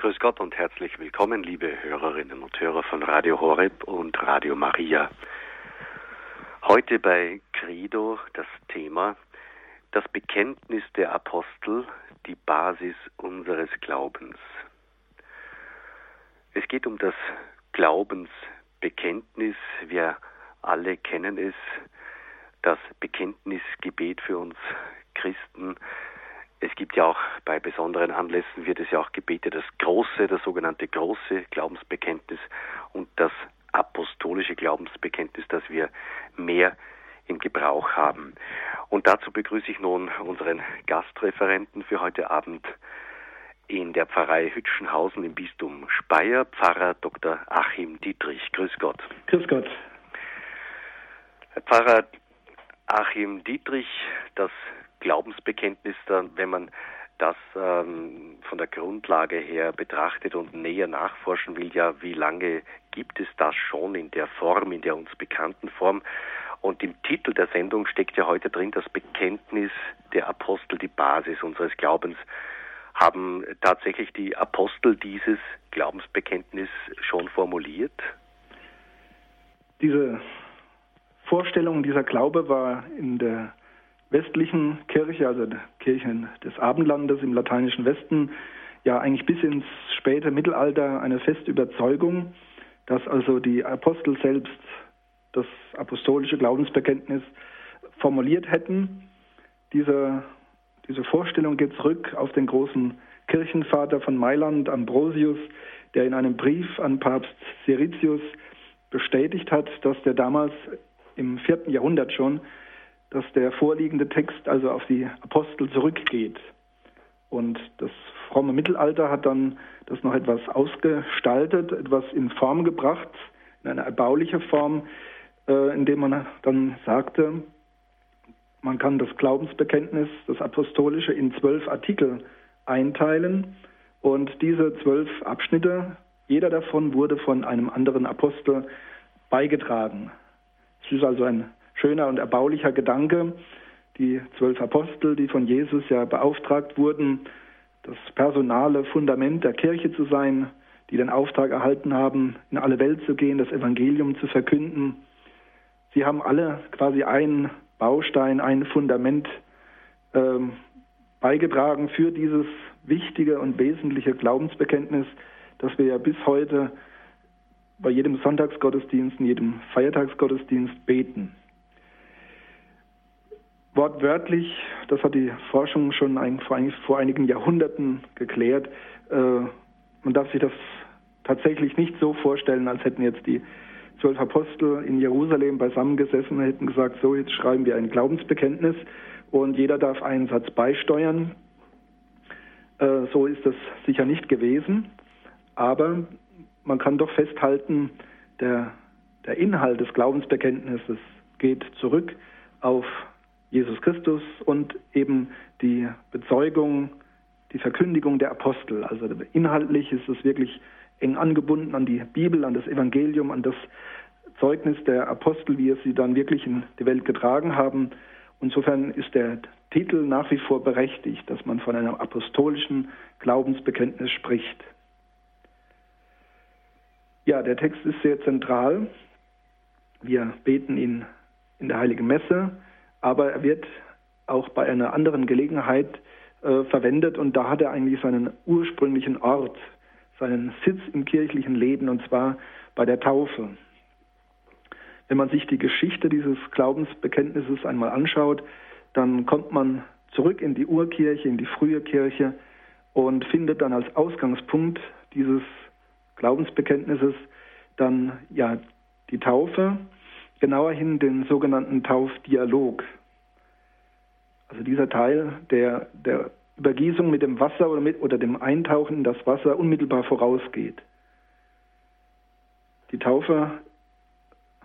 Grüß Gott und herzlich willkommen, liebe Hörerinnen und Hörer von Radio Horeb und Radio Maria. Heute bei Credo das Thema das Bekenntnis der Apostel, die Basis unseres Glaubens. Es geht um das Glaubensbekenntnis. Wir alle kennen es, das Bekenntnisgebet für uns Christen. Es gibt ja auch bei besonderen Anlässen wird es ja auch gebetet, das große, das sogenannte große Glaubensbekenntnis und das apostolische Glaubensbekenntnis, das wir mehr im Gebrauch haben. Und dazu begrüße ich nun unseren Gastreferenten für heute Abend in der Pfarrei Hütschenhausen im Bistum Speyer, Pfarrer Dr. Achim Dietrich. Grüß Gott. Grüß Gott. Herr Pfarrer Achim Dietrich, das Glaubensbekenntnis, wenn man das ähm, von der Grundlage her betrachtet und näher nachforschen will, ja, wie lange gibt es das schon in der Form, in der uns bekannten Form? Und im Titel der Sendung steckt ja heute drin das Bekenntnis der Apostel, die Basis unseres Glaubens. Haben tatsächlich die Apostel dieses Glaubensbekenntnis schon formuliert? Diese Vorstellung, dieser Glaube war in der westlichen Kirche, also Kirchen des Abendlandes im lateinischen Westen, ja eigentlich bis ins späte Mittelalter eine feste Überzeugung, dass also die Apostel selbst das apostolische Glaubensbekenntnis formuliert hätten. Diese, diese Vorstellung geht zurück auf den großen Kirchenvater von Mailand, Ambrosius, der in einem Brief an Papst Siricius bestätigt hat, dass der damals im vierten Jahrhundert schon dass der vorliegende Text also auf die Apostel zurückgeht. Und das fromme Mittelalter hat dann das noch etwas ausgestaltet, etwas in Form gebracht, in eine erbauliche Form, äh, indem man dann sagte, man kann das Glaubensbekenntnis, das apostolische, in zwölf Artikel einteilen. Und diese zwölf Abschnitte, jeder davon wurde von einem anderen Apostel beigetragen. Es ist also ein schöner und erbaulicher Gedanke. Die zwölf Apostel, die von Jesus ja beauftragt wurden, das personale Fundament der Kirche zu sein, die den Auftrag erhalten haben, in alle Welt zu gehen, das Evangelium zu verkünden. Sie haben alle quasi einen Baustein, ein Fundament ähm, beigetragen für dieses wichtige und wesentliche Glaubensbekenntnis, das wir ja bis heute bei jedem Sonntagsgottesdienst, in jedem Feiertagsgottesdienst beten wortwörtlich, das hat die Forschung schon ein, vor, vor, einigen Jahrhunderten geklärt, äh, man darf sich das tatsächlich nicht so vorstellen, als hätten jetzt die zwölf Apostel in Jerusalem beisammengesessen und hätten gesagt, so jetzt schreiben wir ein Glaubensbekenntnis und jeder darf einen Satz beisteuern. Äh, so ist das sicher nicht gewesen, aber man kann doch festhalten, der, der Inhalt des Glaubensbekenntnisses geht zurück auf Jesus Christus und eben die Bezeugung, die Verkündigung der Apostel. Also inhaltlich ist es wirklich eng angebunden an die Bibel, an das Evangelium, an das Zeugnis der Apostel, wie es sie dann wirklich in die Welt getragen haben. Insofern ist der Titel nach wie vor berechtigt, dass man von einem apostolischen Glaubensbekenntnis spricht. Ja, der Text ist sehr zentral. Wir beten ihn in der Heiligen Messe aber er wird auch bei einer anderen Gelegenheit äh, verwendet und da hat er eigentlich seinen ursprünglichen Ort, seinen Sitz im kirchlichen Leben und zwar bei der Taufe. Wenn man sich die Geschichte dieses Glaubensbekenntnisses einmal anschaut, dann kommt man zurück in die Urkirche, in die frühe Kirche und findet dann als Ausgangspunkt dieses Glaubensbekenntnisses dann ja die Taufe genauer hin den sogenannten Taufdialog. Also dieser Teil der, der Übergießung mit dem Wasser oder, mit, oder dem Eintauchen in das Wasser unmittelbar vorausgeht. Die Taufe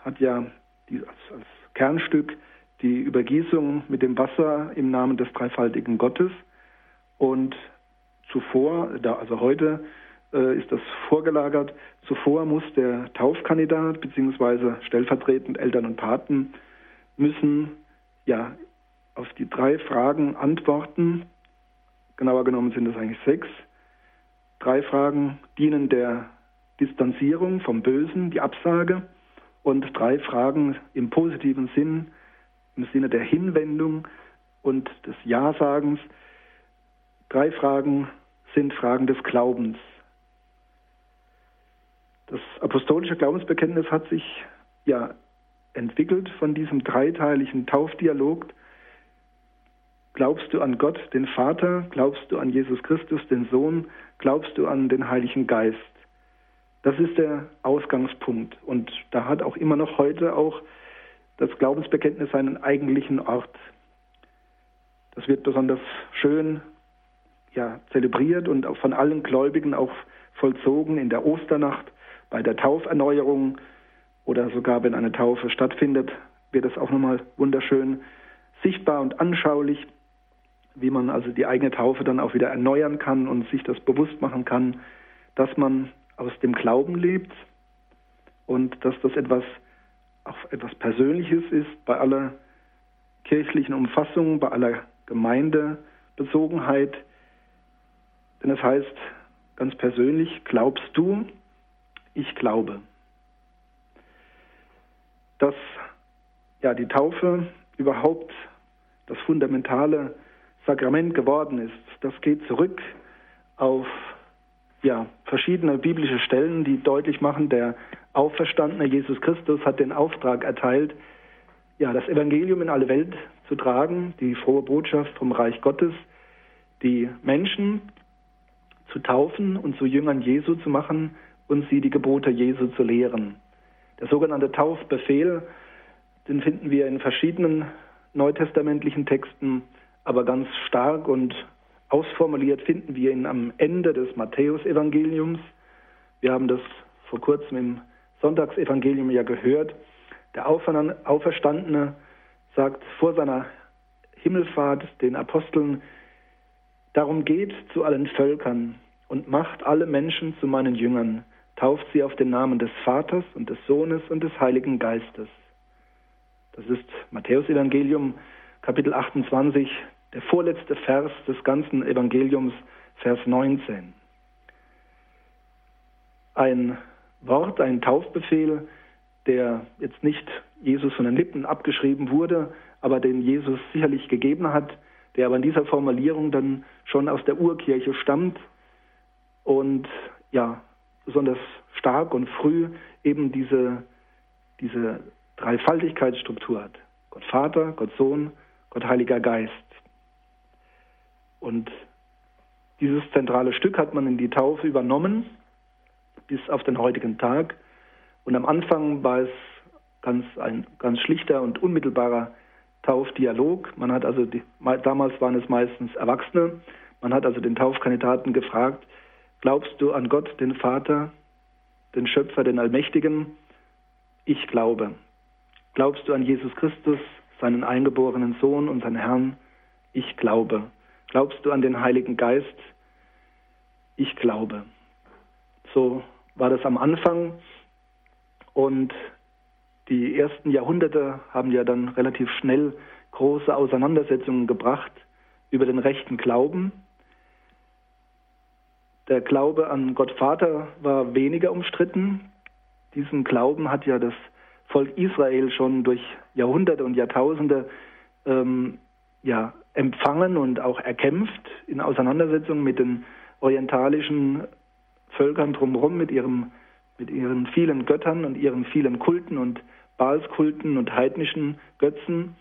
hat ja die, als, als Kernstück die Übergießung mit dem Wasser im Namen des dreifaltigen Gottes und zuvor, also heute, ist das vorgelagert. Zuvor muss der Taufkandidat bzw. stellvertretend Eltern und Paten müssen ja auf die drei Fragen antworten. Genauer genommen sind es eigentlich sechs. Drei Fragen dienen der Distanzierung vom Bösen, die Absage. Und drei Fragen im positiven Sinn, im Sinne der Hinwendung und des Ja-Sagens. Drei Fragen sind Fragen des Glaubens. Das apostolische Glaubensbekenntnis hat sich ja entwickelt von diesem dreiteiligen Taufdialog. Glaubst du an Gott, den Vater? Glaubst du an Jesus Christus, den Sohn? Glaubst du an den Heiligen Geist? Das ist der Ausgangspunkt. Und da hat auch immer noch heute auch das Glaubensbekenntnis seinen eigentlichen Ort. Das wird besonders schön ja, zelebriert und auch von allen Gläubigen auch vollzogen in der Osternacht, bei der Tauferneuerung oder sogar wenn eine Taufe stattfindet, wird es auch nochmal wunderschön sichtbar und anschaulich, wie man also die eigene Taufe dann auch wieder erneuern kann und sich das bewusst machen kann, dass man aus dem Glauben lebt und dass das etwas auch etwas Persönliches ist bei aller kirchlichen Umfassung, bei aller Gemeindebezogenheit. Denn es heißt ganz persönlich, glaubst du, ich glaube. Dass ja die Taufe überhaupt das fundamentale Sakrament geworden ist, das geht zurück auf ja, verschiedene biblische Stellen, die deutlich machen, der auferstandene Jesus Christus hat den Auftrag erteilt, ja, das Evangelium in alle Welt zu tragen, die frohe Botschaft vom Reich Gottes, die Menschen zu taufen und zu Jüngern Jesu zu machen und sie die Gebote Jesu zu lehren. Der sogenannte Taufbefehl, den finden wir in verschiedenen neutestamentlichen Texten, aber ganz stark und ausformuliert finden wir ihn am Ende des Matthäusevangeliums. Wir haben das vor kurzem im Sonntagsevangelium ja gehört. Der Auferstandene sagt vor seiner Himmelfahrt den Aposteln, darum geht zu allen Völkern und macht alle Menschen zu meinen Jüngern, tauft sie auf den Namen des Vaters und des Sohnes und des Heiligen Geistes. Das ist Matthäusevangelium Kapitel 28, der vorletzte Vers des ganzen Evangeliums, Vers 19. Ein Wort, ein Taufbefehl, der jetzt nicht Jesus von den Lippen abgeschrieben wurde, aber den Jesus sicherlich gegeben hat, der aber in dieser Formulierung dann schon aus der Urkirche stammt und ja, besonders stark und früh eben diese, diese Dreifaltigkeitsstruktur hat. Gott Vater, Gott Sohn, Gott Heiliger Geist. Und dieses zentrale Stück hat man in die Taufe übernommen bis auf den heutigen Tag. Und am Anfang war es ganz, ein ganz schlichter und unmittelbarer Taufdialog. Man hat also, die, damals waren es meistens Erwachsene, man hat also den Taufkandidaten gefragt, glaubst du an Gott, den Vater, den Schöpfer, den Allmächtigen? Ich glaube. Glaubst du an Jesus Christus, seinen eingeborenen Sohn und seinen Herrn? Ich glaube. Glaubst du an den Heiligen Geist? Ich glaube. So war das am Anfang. Und die ersten Jahrhunderte haben ja dann relativ schnell große Auseinandersetzungen gebracht über den rechten Glauben. Der Glaube an Gott Vater war weniger umstritten. Diesen Glauben hat ja das Volk Israel schon durch Jahrhunderte und Jahrtausende ähm, ja, empfangen und auch erkämpft in Auseinandersetzung mit den orientalischen Völkern drumherum mit, ihrem, mit ihren vielen Göttern und ihren vielen Kulten und Baalskulten und heidnischen Götzen.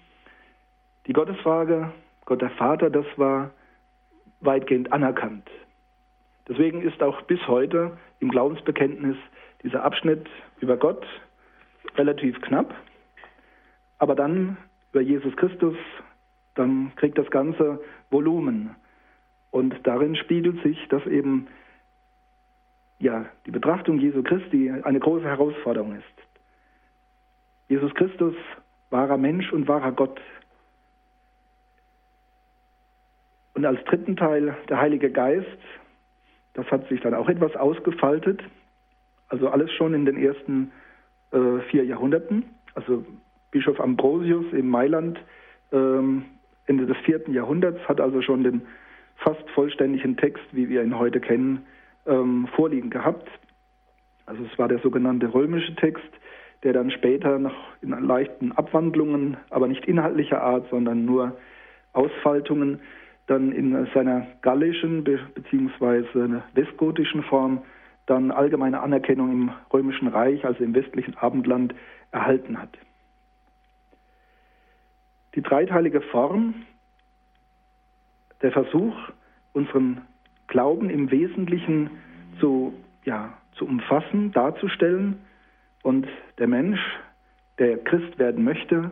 Die Gottesfrage, Gott der Vater, das war weitgehend anerkannt. Deswegen ist auch bis heute im Glaubensbekenntnis dieser Abschnitt über Gott relativ knapp, aber dann über Jesus Christus, dann kriegt das Ganze Volumen. Und darin spiegelt sich, dass eben ja, die Betrachtung Jesu Christi eine große Herausforderung ist. Jesus Christus, wahrer Mensch und wahrer Gott. Und als dritten Teil der Heilige Geist, das hat sich dann auch etwas ausgefaltet, also alles schon in den ersten äh, vier Jahrhunderten. Also Bischof Ambrosius in Mailand ähm, Ende des vierten Jahrhunderts hat also schon den fast vollständigen Text, wie wir ihn heute kennen, ähm, vorliegen gehabt. Also es war der sogenannte römische Text, der dann später noch in leichten Abwandlungen, aber nicht inhaltlicher Art, sondern nur Ausfaltungen, dann in seiner gallischen bzw. westgotischen Form dann allgemeine Anerkennung im römischen Reich, also im westlichen Abendland, erhalten hat. Die dreiteilige Form, der Versuch, unseren Glauben im Wesentlichen zu, ja, zu umfassen, darzustellen und der Mensch, der Christ werden möchte,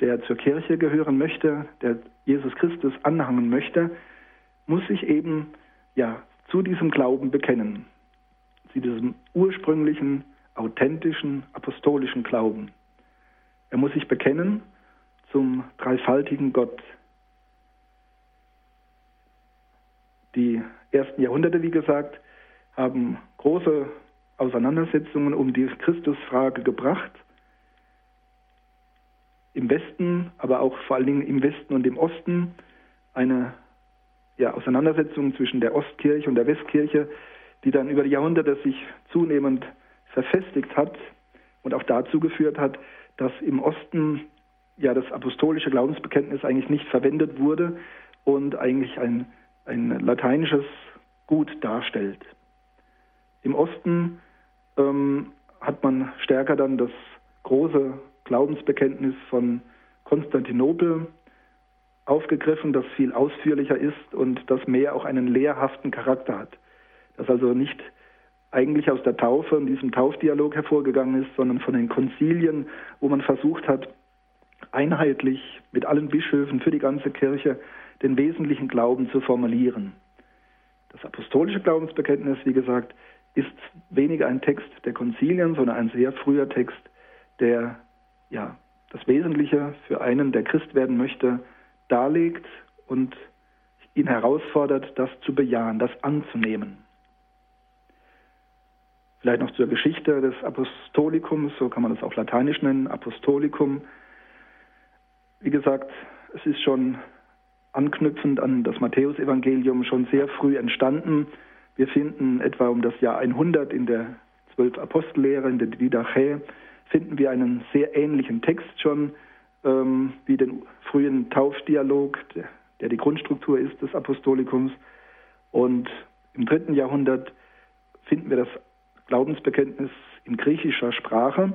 der zur Kirche gehören möchte, der Jesus Christus anhangen möchte, muss sich eben ja zu diesem Glauben bekennen, zu diesem ursprünglichen, authentischen, apostolischen Glauben. Er muss sich bekennen zum dreifaltigen Gott. Die ersten Jahrhunderte, wie gesagt, haben große Auseinandersetzungen um die Christusfrage gebracht. Im Westen, aber auch vor allen Dingen im Westen und im Osten eine ja, Auseinandersetzung zwischen der Ostkirche und der Westkirche, die dann über die Jahrhunderte sich zunehmend verfestigt hat und auch dazu geführt hat, dass im Osten ja das apostolische Glaubensbekenntnis eigentlich nicht verwendet wurde und eigentlich ein, ein lateinisches Gut darstellt. Im Osten ähm, hat man stärker dann das große Glaubensbekenntnis von Konstantinopel aufgegriffen, das viel ausführlicher ist und das mehr auch einen lehrhaften Charakter hat. Das also nicht eigentlich aus der Taufe und diesem Taufdialog hervorgegangen ist, sondern von den Konzilien, wo man versucht hat, einheitlich mit allen Bischöfen für die ganze Kirche den wesentlichen Glauben zu formulieren. Das apostolische Glaubensbekenntnis, wie gesagt, ist weniger ein Text der Konzilien, sondern ein sehr früher Text, der ja das Wesentliche für einen, der Christ werden möchte, darlegt und ihn herausfordert, das zu bejahen, das anzunehmen. Vielleicht noch zur Geschichte des Apostolikums, so kann man das auf Lateinisch nennen, Apostolikum. Wie gesagt, es ist schon anknüpfend an das Matthäusevangelium schon sehr früh entstanden. Wir finden etwa um das Jahr 100 in der Zwölf Apostellehre, in der Didache, finden wir einen sehr ähnlichen Text schon ähm, wie den frühen Taufdialog, der, der die Grundstruktur ist des Apostolikums. Und im dritten Jahrhundert finden wir das Glaubensbekenntnis in griechischer Sprache.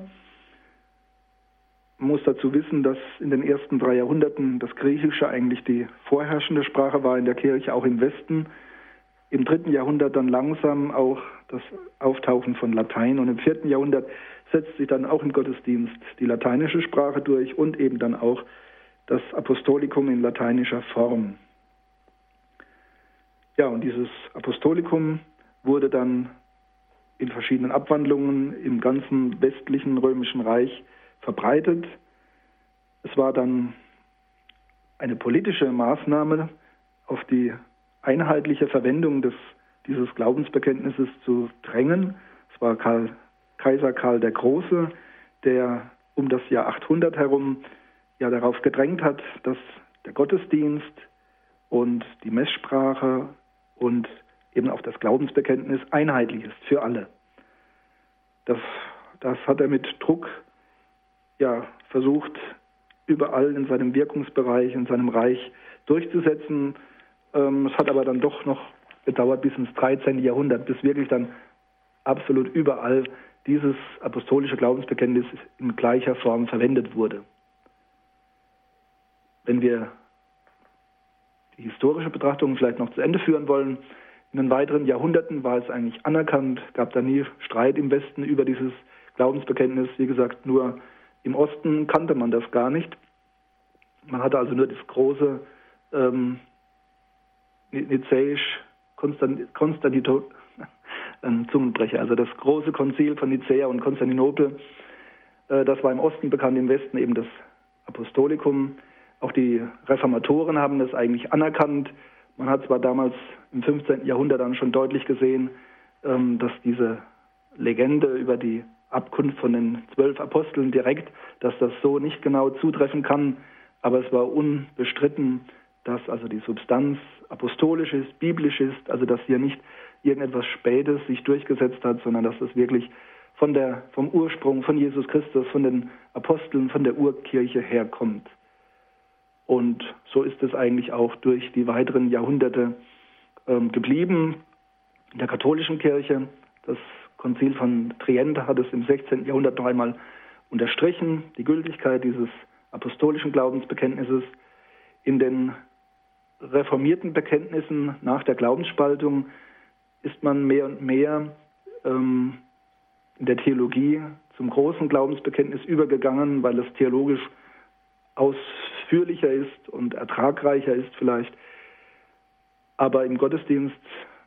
Man muss dazu wissen, dass in den ersten drei Jahrhunderten das Griechische eigentlich die vorherrschende Sprache war in der Kirche, auch im Westen. Im dritten Jahrhundert dann langsam auch das Auftauchen von Latein und im vierten Jahrhundert setzt sich dann auch im Gottesdienst die lateinische Sprache durch und eben dann auch das Apostolikum in lateinischer Form. Ja, und dieses Apostolikum wurde dann in verschiedenen Abwandlungen im ganzen westlichen römischen Reich verbreitet. Es war dann eine politische Maßnahme, auf die einheitliche Verwendung des, dieses Glaubensbekenntnisses zu drängen. Es war Karl, Kaiser Karl der Große, der um das Jahr 800 herum ja darauf gedrängt hat, dass der Gottesdienst und die Messsprache und eben auch das Glaubensbekenntnis einheitlich ist für alle. Das, das hat er mit Druck ja, versucht, überall in seinem Wirkungsbereich, in seinem Reich durchzusetzen. Ähm, es hat aber dann doch noch gedauert bis ins 13. Jahrhundert, bis wirklich dann absolut überall dieses apostolische Glaubensbekenntnis in gleicher Form verwendet wurde. Wenn wir die historische Betrachtung vielleicht noch zu Ende führen wollen, in den weiteren Jahrhunderten war es eigentlich anerkannt, gab da nie Streit im Westen über dieses Glaubensbekenntnis. Wie gesagt, nur im Osten kannte man das gar nicht. Man hatte also nur das große ähm, Nizäisch Konstantino, ein Zungenbrecher, also das große Konzil von Nicäa und Konstantinopel. Äh, das war im Osten bekannt, im Westen eben das Apostolikum. Auch die Reformatoren haben das eigentlich anerkannt man hat zwar damals im 15. Jahrhundert dann schon deutlich gesehen, ähm, dass diese Legende über die Abkunft von den zwölf Aposteln direkt, dass das so nicht genau zutreffen kann, aber es war unbestritten, dass also die Substanz apostolisch ist, biblisch ist, also dass hier nicht irgendetwas Spätes sich durchgesetzt hat, sondern dass das wirklich von der, vom Ursprung, von Jesus Christus, von den Aposteln, von der Urkirche herkommt. Und so ist es eigentlich auch durch die weiteren Jahrhunderte ähm, geblieben. In der katholischen Kirche, das Konzil von Trient hat es im 16. Jahrhundert noch einmal unterstrichen, die Gültigkeit dieses apostolischen Glaubensbekenntnisses. In den reformierten Bekenntnissen nach der Glaubensspaltung ist man mehr und mehr ähm, in der Theologie zum großen Glaubensbekenntnis übergegangen, weil es theologisch ausführlicher ist und ertragreicher ist vielleicht. Aber im Gottesdienst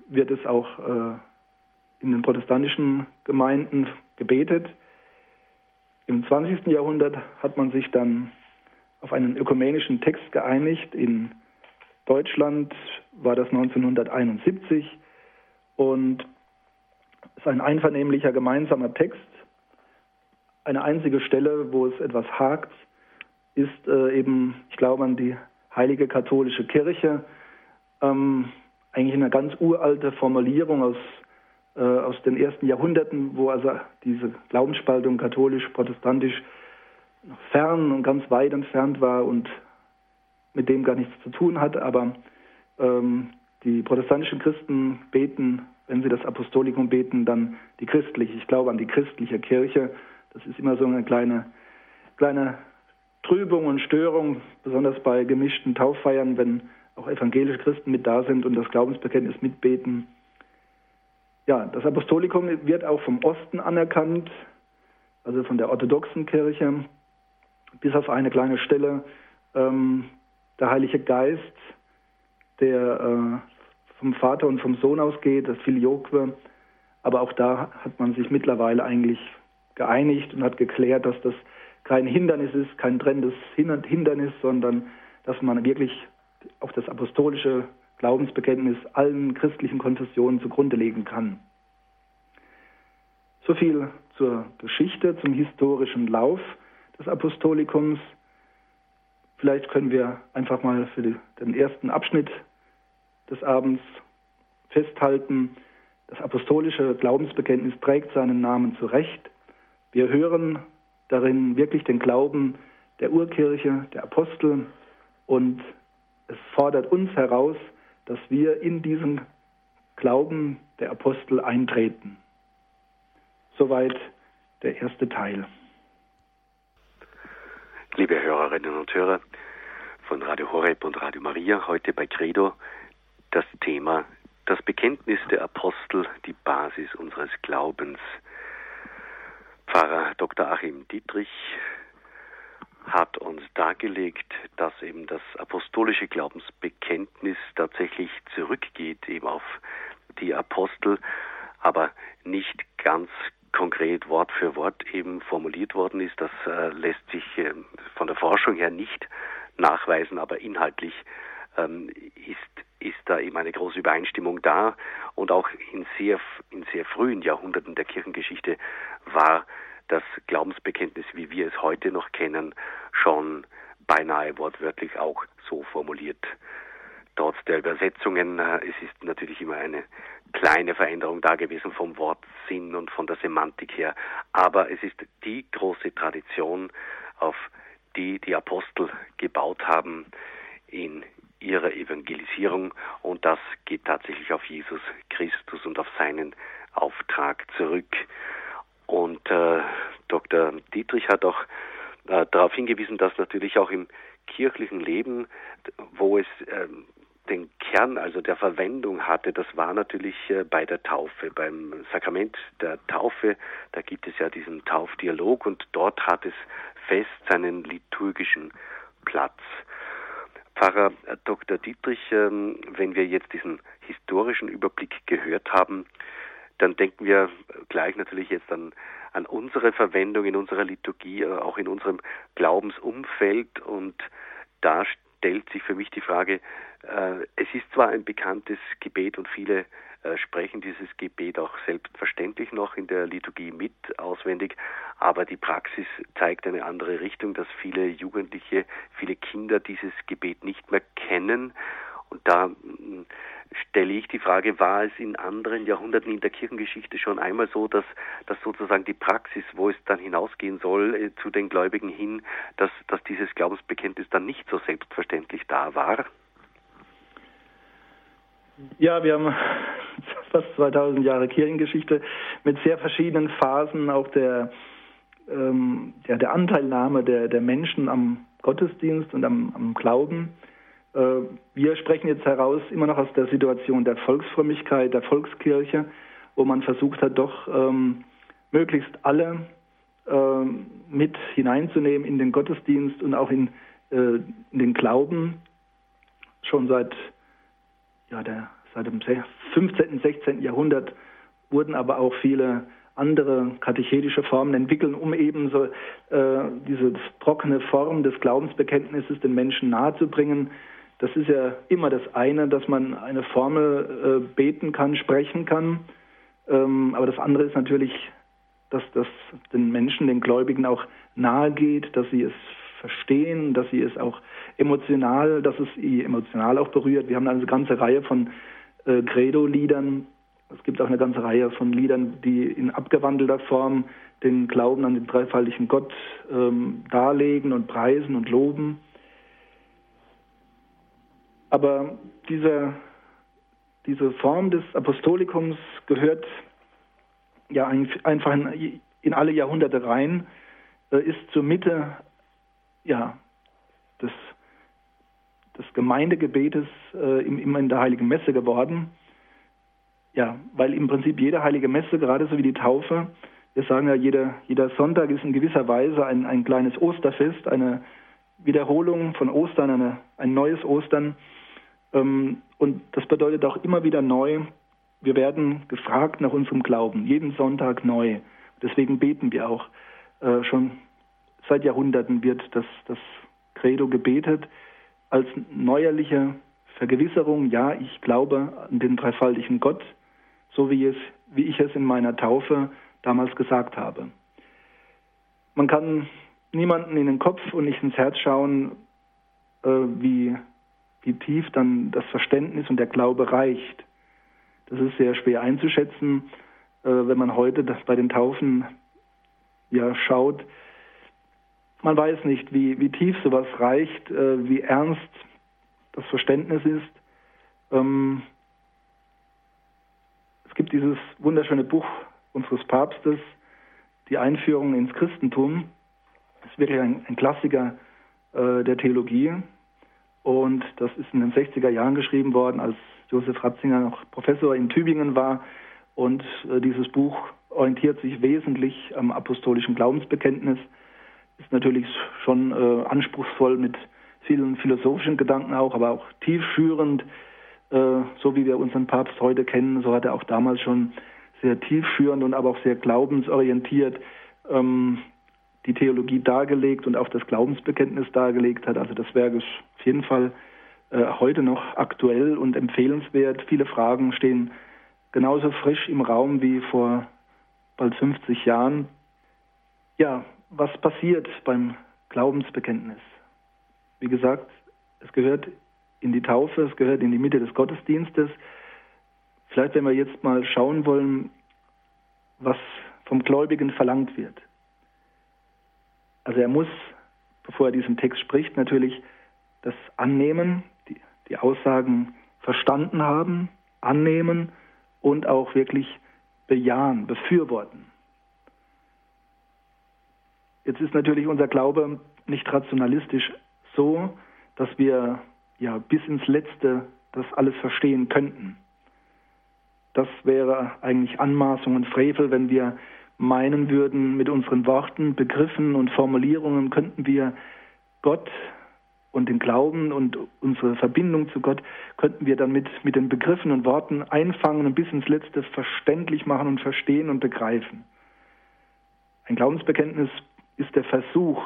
wird es auch äh, in den protestantischen Gemeinden gebetet. Im 20. Jahrhundert hat man sich dann auf einen ökumenischen Text geeinigt. In Deutschland war das 1971 und es ist ein einvernehmlicher gemeinsamer Text. Eine einzige Stelle, wo es etwas hakt, ist äh, eben, ich glaube an die heilige katholische Kirche, ähm, eigentlich eine ganz uralte Formulierung aus, äh, aus den ersten Jahrhunderten, wo also diese Glaubensspaltung katholisch-protestantisch fern und ganz weit entfernt war und mit dem gar nichts zu tun hat, aber ähm, die protestantischen Christen beten, wenn sie das Apostolikum beten, dann die christliche. Ich glaube an die christliche Kirche. Das ist immer so eine kleine, kleine Trübung und Störung, besonders bei gemischten Tauffeiern, wenn auch evangelische Christen mit da sind und das Glaubensbekenntnis mitbeten. Ja, das Apostolikum wird auch vom Osten anerkannt, also von der orthodoxen Kirche, bis auf eine kleine Stelle. Ähm, der Heilige Geist der äh, vom Vater und vom Sohn ausgeht, das Filioque. Aber auch da hat man sich mittlerweile eigentlich geeinigt und hat geklärt, dass das kein Hindernis ist, kein trennendes Hindernis, sondern dass man wirklich auch das apostolische Glaubensbekenntnis allen christlichen Konfessionen zugrunde legen kann. So viel zur Geschichte, zum historischen Lauf des Apostolikums. Vielleicht können wir einfach mal für den ersten Abschnitt des Abends festhalten, das apostolische Glaubensbekenntnis trägt seinen Namen zurecht. Wir hören darin wirklich den Glauben der Urkirche, der Apostel und es fordert uns heraus, dass wir in diesen Glauben der Apostel eintreten. Soweit der erste Teil. Liebe Hörerinnen und Hörer von Radio Horeb und Radio Maria, heute bei Credo das Thema das Bekenntnis der Apostel, die Basis unseres Glaubens. Pfarrer Dr. Achim Dietrich hat uns dargelegt, dass eben das apostolische Glaubensbekenntnis tatsächlich zurückgeht eben auf die Apostel, aber nicht ganz konkret Wort für Wort eben formuliert worden ist. Das äh, lässt sich äh, von der Forschung her nicht nachweisen, aber inhaltlich ähm, ist ist da eben eine große Übereinstimmung da und auch in sehr, in sehr frühen Jahrhunderten der Kirchengeschichte war das Glaubensbekenntnis, wie wir es heute noch kennen, schon beinahe wortwörtlich auch so formuliert. Trotz der Übersetzungen, äh, es ist natürlich immer eine kleine Veränderung da gewesen vom Wortsinn und von der Semantik her, aber es ist die große Tradition, auf die die Apostel gebaut haben in ihrer Evangelisierung und das geht tatsächlich auf Jesus Christus und auf seinen Auftrag zurück. Und äh, Dr. Dietrich hat auch äh, darauf hingewiesen, dass natürlich auch im kirchlichen Leben, wo es äh, den Kern, also der Verwendung hatte, das war natürlich äh, bei der Taufe, beim Sakrament der Taufe, da gibt es ja diesen Taufdialog und dort hat es fest seinen liturgischen Platz. Pfarrer Dr. Dietrich, ähm, wenn wir jetzt diesen historischen Überblick gehört haben, dann denken wir gleich natürlich jetzt an, an unsere Verwendung in unserer Liturgie, äh, auch in unserem Glaubensumfeld. Und da stellt sich für mich die Frage, es ist zwar ein bekanntes Gebet und viele äh, sprechen dieses Gebet auch selbstverständlich noch in der Liturgie mit auswendig, aber die Praxis zeigt eine andere Richtung, dass viele Jugendliche, viele Kinder dieses Gebet nicht mehr kennen Und da mm, stelle ich die Frage, war es in anderen Jahrhunderten in der Kirchengeschichte schon einmal so, dass, dass sozusagen die Praxis, wo es dann hinausgehen soll, äh, zu den Gläubigen hin, dass, dass dieses Glaubensbekenntnis dann nicht so selbstverständlich da war? Ja, wir haben fast 2000 Jahre Kirchengeschichte mit sehr verschiedenen Phasen auch der, ähm, ja, der Anteilnahme der, der Menschen am Gottesdienst und am, am Glauben. Äh, wir sprechen jetzt heraus immer noch aus der Situation der Volksfrömmigkeit, der Volkskirche, wo man versucht hat, doch ähm, möglichst alle äh, mit hineinzunehmen in den Gottesdienst und auch in, äh, in den Glauben. Schon seit, ja, der, seit dem 15., 16. Jahrhundert wurden aber auch viele andere katechetische Formen entwickeln, um eben so äh, diese trockene Form des Glaubensbekenntnisses den Menschen nahezubringen. Das ist ja immer das eine, dass man eine Formel äh, beten kann, sprechen kann. Ähm, aber das andere ist natürlich, dass das den Menschen, den Gläubigen auch nahe geht, dass sie es verstehen, dass sie es auch emotional, dass es emotional auch berührt. Wir haben eine ganze Reihe von äh, Credo-Liedern, es gibt auch eine ganze Reihe von Liedern, die in abgewandelter Form den Glauben an den dreifaltigen Gott ähm, darlegen und preisen und loben. Aber diese, diese Form des Apostolikums gehört ja einfach in, in alle Jahrhunderte rein, äh, ist zur Mitte ja, des, des Gemeindegebetes äh, immer in der Heiligen Messe geworden. Ja, weil im Prinzip jede heilige Messe, gerade so wie die Taufe, wir sagen ja, jeder, jeder Sonntag ist in gewisser Weise ein, ein kleines Osterfest, eine Wiederholung von Ostern, eine, ein neues Ostern. Ähm, und das bedeutet auch immer wieder neu, wir werden gefragt nach unserem Glauben, jeden Sonntag neu. Deswegen beten wir auch. Äh, schon seit Jahrhunderten wird das, das Credo gebetet als neuerliche Vergewisserung, ja, ich glaube an den dreifaltigen Gott, so wie, es, wie ich es in meiner Taufe damals gesagt habe. Man kann niemanden in den Kopf und nicht ins Herz schauen, äh, wie, wie tief dann das Verständnis und der Glaube reicht. Das ist sehr schwer einzuschätzen, äh, wenn man heute das bei den Taufen ja schaut. Man weiß nicht, wie, wie tief sowas reicht, äh, wie ernst das Verständnis ist. Ähm, gibt dieses wunderschöne Buch unseres Papstes, die Einführung ins Christentum. Das ist wirklich ein, ein Klassiker äh, der Theologie. Und das ist in den 60er Jahren geschrieben worden, als Josef Ratzinger noch Professor in Tübingen war. Und äh, dieses Buch orientiert sich wesentlich am apostolischen Glaubensbekenntnis, ist natürlich schon äh, anspruchsvoll mit vielen philosophischen Gedanken auch, aber auch tiefführend äh, so wie wir unseren Papst heute kennen, so hat er auch damals schon sehr tiefführend und aber auch sehr glaubensorientiert ähm, die Theologie dargelegt und auch das Glaubensbekenntnis dargelegt hat. Also das Werk ist auf jeden Fall äh, heute noch aktuell und empfehlenswert. Viele Fragen stehen genauso frisch im Raum wie vor bald 50 Jahren. Ja, was passiert beim Glaubensbekenntnis? Wie gesagt, es gehört in die Taufe, es gehört in die Mitte des Gottesdienstes. Vielleicht, wenn wir jetzt mal schauen wollen, was vom Gläubigen verlangt wird. Also er muss, bevor er diesen Text spricht, natürlich das annehmen, die, die Aussagen verstanden haben, annehmen und auch wirklich bejahen, befürworten. Jetzt ist natürlich unser Glaube nicht rationalistisch so, dass wir ja bis ins Letzte das alles verstehen könnten. Das wäre eigentlich Anmaßung und Frevel, wenn wir meinen würden, mit unseren Worten, Begriffen und Formulierungen könnten wir Gott und den Glauben und unsere Verbindung zu Gott könnten wir dann mit, mit den Begriffen und Worten einfangen und bis ins Letzte verständlich machen und verstehen und begreifen. Ein Glaubensbekenntnis ist der Versuch,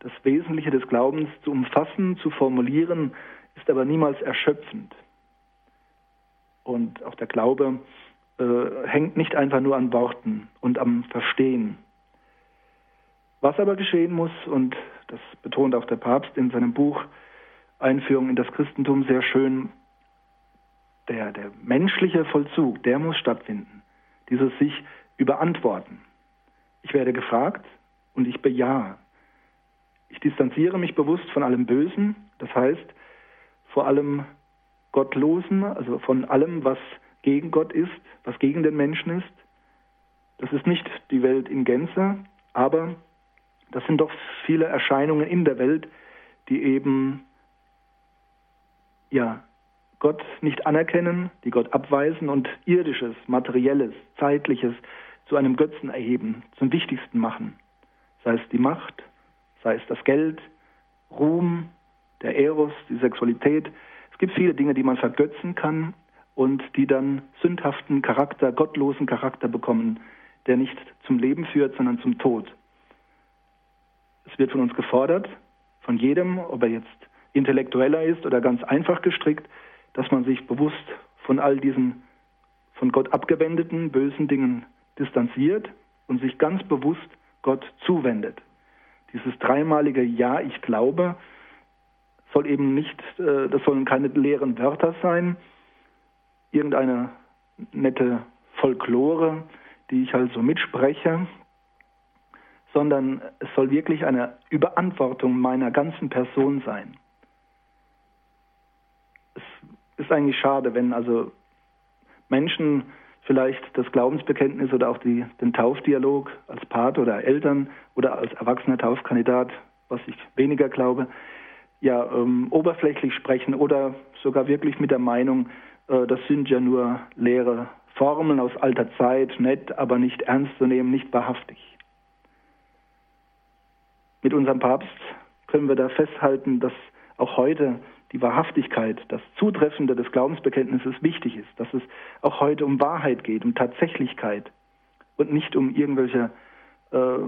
das Wesentliche des Glaubens zu umfassen, zu formulieren ist aber niemals erschöpfend. Und auch der Glaube äh, hängt nicht einfach nur an Worten und am Verstehen. Was aber geschehen muss, und das betont auch der Papst in seinem Buch Einführung in das Christentum sehr schön, der, der menschliche Vollzug, der muss stattfinden. Dieses sich überantworten. Ich werde gefragt und ich bejahe. Ich distanziere mich bewusst von allem Bösen, das heißt vor allem Gottlosen, also von allem, was gegen Gott ist, was gegen den Menschen ist. Das ist nicht die Welt in Gänze, aber das sind doch viele Erscheinungen in der Welt, die eben ja Gott nicht anerkennen, die Gott abweisen und irdisches, materielles, zeitliches zu einem Götzen erheben, zum Wichtigsten machen. Sei es die Macht, sei es das Geld, Ruhm, der Eros, die Sexualität. Es gibt viele Dinge, die man vergötzen kann und die dann sündhaften Charakter, gottlosen Charakter bekommen, der nicht zum Leben führt, sondern zum Tod. Es wird von uns gefordert, von jedem, ob er jetzt intellektueller ist oder ganz einfach gestrickt, dass man sich bewusst von all diesen von Gott abgewendeten bösen Dingen distanziert und sich ganz bewusst Gott zuwendet. Dieses dreimalige Ja, ich glaube, soll eben nicht, äh, das sollen keine leeren Wörter sein, irgendeine nette Folklore, die ich also mitspreche, sondern es soll wirklich eine Überantwortung meiner ganzen Person sein. Es ist eigentlich schade, wenn also Menschen vielleicht das Glaubensbekenntnis oder auch die, den Taufdialog als Pat oder Eltern oder als erwachsener Taufkandidat, was ich weniger glaube, ja ähm, oberflächlich sprechen oder sogar wirklich mit der Meinung, äh, das sind ja nur leere Formeln aus alter Zeit, nett, aber nicht ernst zu nehmen, nicht wahrhaftig. Mit unserem Papst können wir da festhalten, dass auch heute die Wahrhaftigkeit, das Zutreffende des Glaubensbekenntnisses wichtig ist, dass es auch heute um Wahrheit geht, um Tatsächlichkeit und nicht um irgendwelche äh,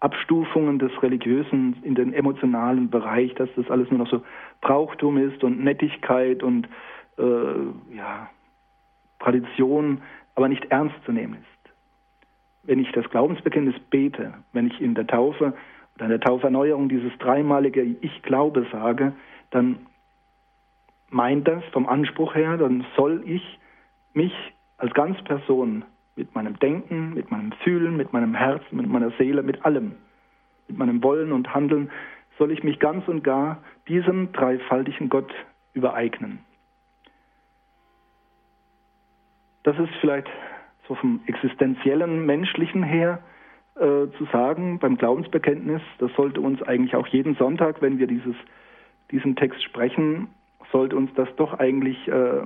Abstufungen des Religiösen in den emotionalen Bereich, dass das alles nur noch so Brauchtum ist und Nettigkeit und äh, ja, Tradition, aber nicht ernst zu nehmen ist. Wenn ich das Glaubensbekenntnis bete, wenn ich in der Taufe oder in der Tauferneuerung dieses dreimalige Ich glaube sage, dann meint das vom Anspruch her, dann soll ich mich als Ganzperson mit meinem Denken, mit meinem Fühlen, mit meinem Herzen, mit meiner Seele, mit allem, mit meinem Wollen und Handeln, soll ich mich ganz und gar diesem dreifaltigen Gott übereignen. Das ist vielleicht so vom existenziellen Menschlichen her äh, zu sagen beim Glaubensbekenntnis. Das sollte uns eigentlich auch jeden Sonntag, wenn wir dieses, diesen Text sprechen, sollte uns das doch eigentlich äh,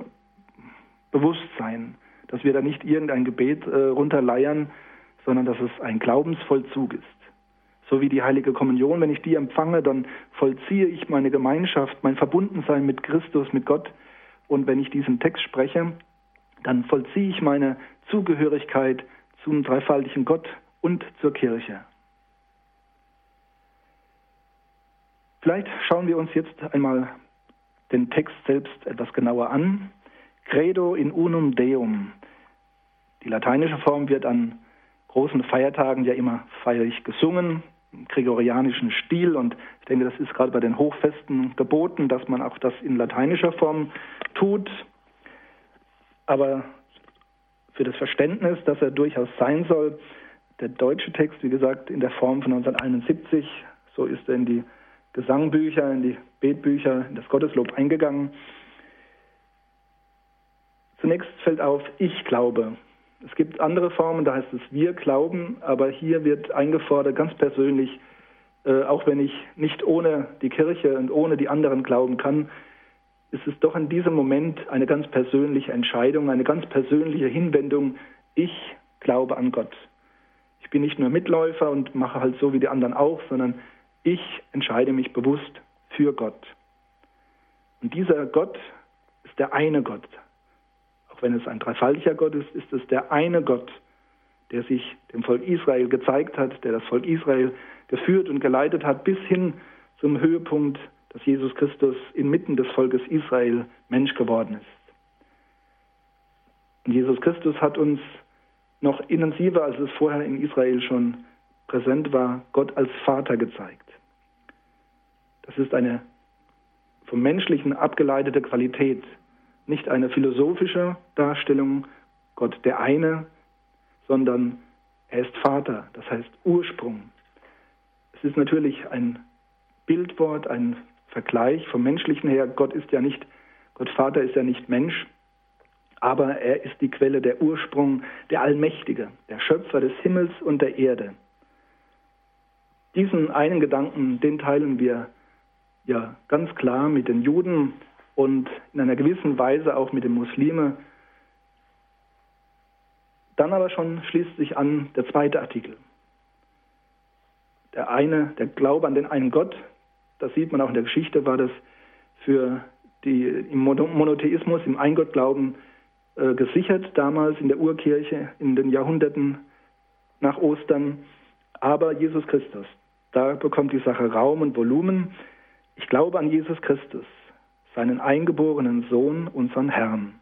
bewusst sein, dass wir da nicht irgendein Gebet äh, runterleiern, sondern dass es ein Glaubensvollzug ist. So wie die heilige Kommunion, wenn ich die empfange, dann vollziehe ich meine Gemeinschaft, mein Verbundensein mit Christus, mit Gott. Und wenn ich diesen Text spreche, dann vollziehe ich meine Zugehörigkeit zum dreifaltigen Gott und zur Kirche. Vielleicht schauen wir uns jetzt einmal den Text selbst etwas genauer an. Credo in unum deum. Die lateinische Form wird an großen Feiertagen ja immer feierlich gesungen, im gregorianischen Stil. Und ich denke, das ist gerade bei den Hochfesten geboten, dass man auch das in lateinischer Form tut aber für das Verständnis, dass er durchaus sein soll, der deutsche Text, wie gesagt, in der Form von 1971, so ist er in die Gesangbücher, in die Betbücher, in das Gotteslob eingegangen. Zunächst fällt auf, ich glaube. Es gibt andere Formen, da heißt es wir glauben, aber hier wird eingefordert, ganz persönlich, äh, auch wenn ich nicht ohne die Kirche und ohne die anderen glauben kann, ist es doch in diesem Moment eine ganz persönliche Entscheidung, eine ganz persönliche Hinwendung. Ich glaube an Gott. Ich bin nicht nur Mitläufer und mache halt so wie die anderen auch, sondern ich entscheide mich bewusst für Gott. Und dieser Gott ist der eine Gott. Auch wenn es ein dreifaltiger Gott ist, ist es der eine Gott, der sich dem Volk Israel gezeigt hat, der das Volk Israel geführt und geleitet hat bis hin zum Höhepunkt dass Jesus Christus inmitten des Volkes Israel Mensch geworden ist. Und Jesus Christus hat uns noch intensiver, als es vorher in Israel schon präsent war, Gott als Vater gezeigt. Das ist eine vom Menschlichen abgeleitete Qualität. nicht eine philosophische Darstellung, Gott der eine, sondern er ist Vater, das heißt Ursprung. Es ist natürlich ein Bildwort, ein Vergleich vom menschlichen her. Gott ist ja nicht, Gott Vater ist ja nicht Mensch, aber er ist die Quelle, der Ursprung, der Allmächtige, der Schöpfer des Himmels und der Erde. Diesen einen Gedanken, den teilen wir ja ganz klar mit den Juden und in einer gewissen Weise auch mit den Muslimen. Dann aber schon schließt sich an der zweite Artikel. Der eine, der Glaube an den einen Gott, das sieht man auch in der Geschichte, war das für die im Monotheismus, im Eingottglauben äh, gesichert, damals in der Urkirche, in den Jahrhunderten nach Ostern. Aber Jesus Christus, da bekommt die Sache Raum und Volumen. Ich glaube an Jesus Christus, seinen eingeborenen Sohn, unseren Herrn.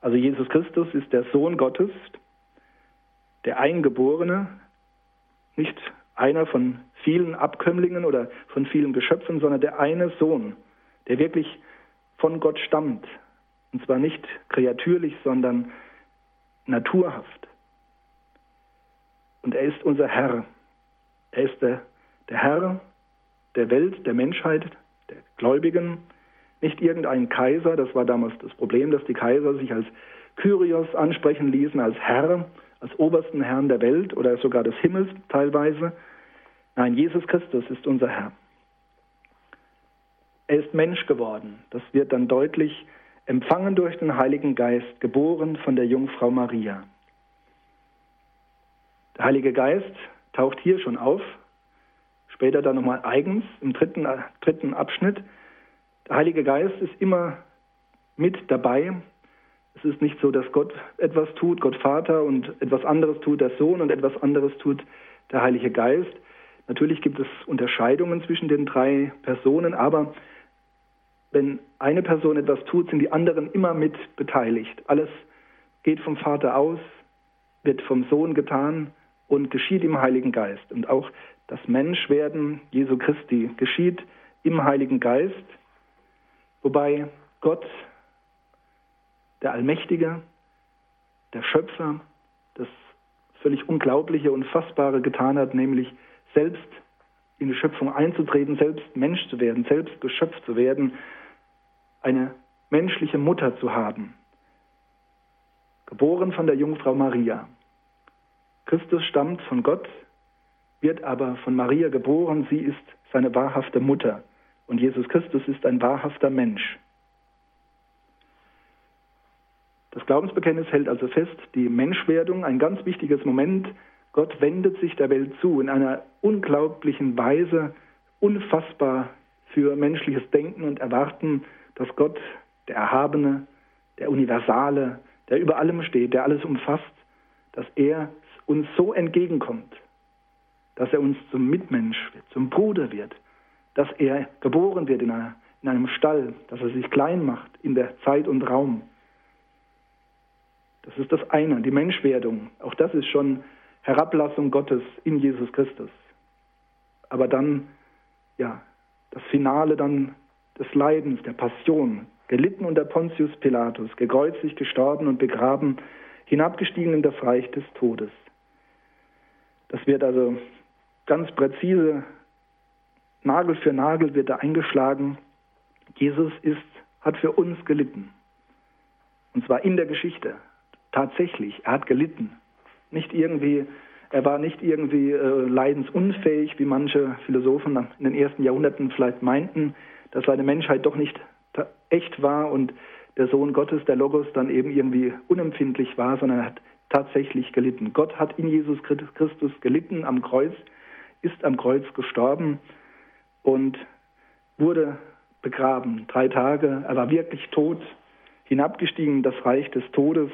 Also Jesus Christus ist der Sohn Gottes, der Eingeborene, nicht einer von vielen Abkömmlingen oder von vielen Geschöpfen, sondern der eine Sohn, der wirklich von Gott stammt. Und zwar nicht kreatürlich, sondern naturhaft. Und er ist unser Herr. Er ist der, der Herr der Welt, der Menschheit, der Gläubigen, nicht irgendein Kaiser, das war damals das Problem, dass die Kaiser sich als Kyrios ansprechen ließen, als Herr, als obersten Herrn der Welt oder sogar des Himmels teilweise. Nein, Jesus Christus ist unser Herr. Er ist Mensch geworden. Das wird dann deutlich, empfangen durch den Heiligen Geist, geboren von der Jungfrau Maria. Der Heilige Geist taucht hier schon auf, später dann nochmal eigens im dritten, dritten Abschnitt. Der Heilige Geist ist immer mit dabei. Es ist nicht so, dass Gott etwas tut, Gott Vater und etwas anderes tut der Sohn und etwas anderes tut der Heilige Geist. Natürlich gibt es Unterscheidungen zwischen den drei Personen, aber wenn eine Person etwas tut, sind die anderen immer mit beteiligt. Alles geht vom Vater aus, wird vom Sohn getan und geschieht im Heiligen Geist. Und auch das Menschwerden Jesu Christi geschieht im Heiligen Geist, wobei Gott, der Allmächtige, der Schöpfer, das völlig Unglaubliche und Fassbare getan hat, nämlich selbst in die Schöpfung einzutreten, selbst Mensch zu werden, selbst geschöpft zu werden, eine menschliche Mutter zu haben, geboren von der Jungfrau Maria. Christus stammt von Gott, wird aber von Maria geboren, sie ist seine wahrhafte Mutter und Jesus Christus ist ein wahrhafter Mensch. Das Glaubensbekenntnis hält also fest, die Menschwerdung, ein ganz wichtiges Moment. Gott wendet sich der Welt zu in einer unglaublichen Weise, unfassbar für menschliches Denken und Erwarten, dass Gott, der Erhabene, der Universale, der über allem steht, der alles umfasst, dass er uns so entgegenkommt, dass er uns zum Mitmensch wird, zum Bruder wird, dass er geboren wird in, einer, in einem Stall, dass er sich klein macht in der Zeit und Raum. Das ist das eine, die Menschwerdung. Auch das ist schon Herablassung Gottes in Jesus Christus. Aber dann, ja, das Finale dann des Leidens, der Passion, gelitten unter Pontius Pilatus, gekreuzigt, gestorben und begraben, hinabgestiegen in das Reich des Todes. Das wird also ganz präzise, Nagel für Nagel wird da eingeschlagen. Jesus ist, hat für uns gelitten. Und zwar in der Geschichte. Tatsächlich, er hat gelitten. Nicht irgendwie, er war nicht irgendwie äh, leidensunfähig, wie manche Philosophen in den ersten Jahrhunderten vielleicht meinten, dass seine Menschheit doch nicht echt war und der Sohn Gottes, der Logos, dann eben irgendwie unempfindlich war, sondern er hat tatsächlich gelitten. Gott hat in Jesus Christus gelitten am Kreuz, ist am Kreuz gestorben und wurde begraben. Drei Tage, er war wirklich tot, hinabgestiegen in das Reich des Todes.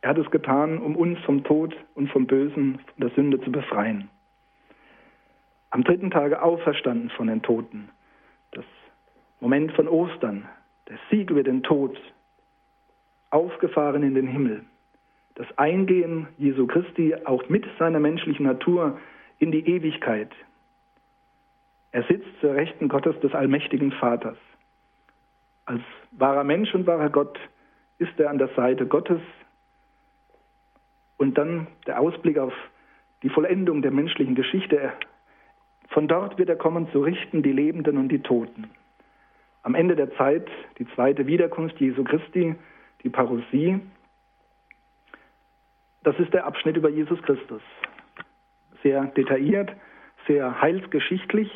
Er hat es getan, um uns vom Tod und vom Bösen, von der Sünde zu befreien. Am dritten Tage auferstanden von den Toten. Das Moment von Ostern, der Sieg über den Tod, aufgefahren in den Himmel das Eingehen Jesu Christi auch mit seiner menschlichen Natur in die Ewigkeit. Er sitzt zur Rechten Gottes des allmächtigen Vaters. Als wahrer Mensch und wahrer Gott ist er an der Seite Gottes. Und dann der Ausblick auf die Vollendung der menschlichen Geschichte. Von dort wird er kommen zu richten die Lebenden und die Toten. Am Ende der Zeit die zweite Wiederkunft Jesu Christi, die Parousie. Das ist der Abschnitt über Jesus Christus. Sehr detailliert, sehr heilsgeschichtlich.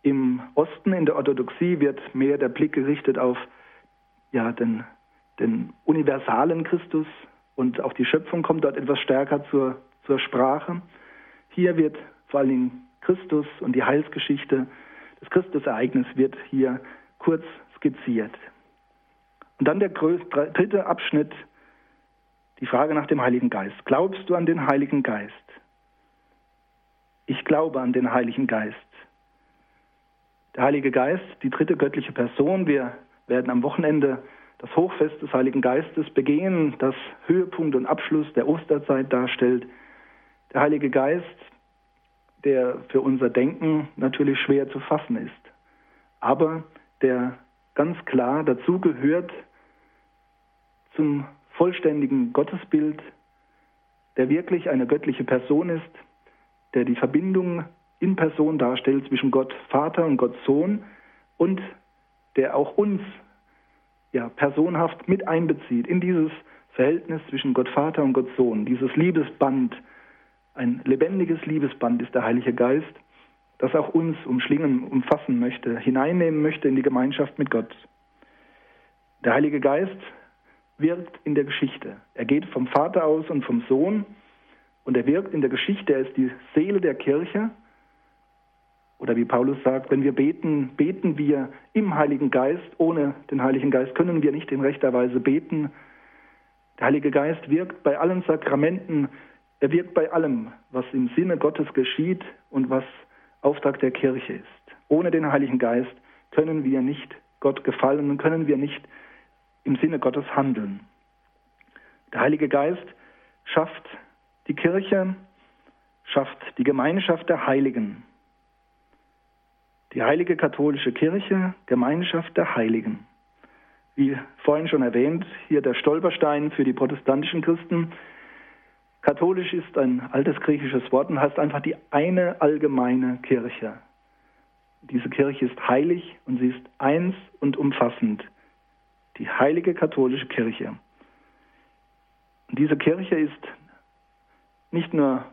Im Osten, in der Orthodoxie, wird mehr der Blick gerichtet auf ja, den, den universalen Christus und auch die Schöpfung kommt dort etwas stärker zur, zur Sprache. Hier wird vor allen Dingen Christus und die Heilsgeschichte, das Christusereignis wird hier kurz skizziert. Und dann der dritte Abschnitt, die Frage nach dem Heiligen Geist. Glaubst du an den Heiligen Geist? Ich glaube an den Heiligen Geist. Der Heilige Geist, die dritte göttliche Person. Wir werden am Wochenende das Hochfest des Heiligen Geistes begehen, das Höhepunkt und Abschluss der Osterzeit darstellt. Der Heilige Geist, der für unser Denken natürlich schwer zu fassen ist, aber der ganz klar dazugehört zum vollständigen Gottesbild, der wirklich eine göttliche Person ist, der die Verbindung in Person darstellt zwischen Gott Vater und Gott Sohn und der auch uns ja, personhaft mit einbezieht in dieses Verhältnis zwischen Gott Vater und Gott Sohn, dieses Liebesband, ein lebendiges Liebesband ist der Heilige Geist, das auch uns umschlingen, umfassen möchte, hineinnehmen möchte in die Gemeinschaft mit Gott. Der Heilige Geist wirkt in der Geschichte. Er geht vom Vater aus und vom Sohn und er wirkt in der Geschichte. Er ist die Seele der Kirche oder wie Paulus sagt, wenn wir beten, beten wir im Heiligen Geist. Ohne den Heiligen Geist können wir nicht in rechter Weise beten. Der Heilige Geist wirkt bei allen Sakramenten, er wirkt bei allem, was im Sinne Gottes geschieht und was Auftrag der Kirche ist. Ohne den Heiligen Geist können wir nicht Gott gefallen und können wir nicht im Sinne Gottes handeln. Der Heilige Geist schafft die Kirche, schafft die Gemeinschaft der Heiligen. Die heilige katholische Kirche, Gemeinschaft der Heiligen. Wie vorhin schon erwähnt, hier der Stolperstein für die protestantischen Christen. Katholisch ist ein altes griechisches Wort und heißt einfach die eine allgemeine Kirche. Diese Kirche ist heilig und sie ist eins und umfassend. Die heilige katholische Kirche. Und diese Kirche ist nicht nur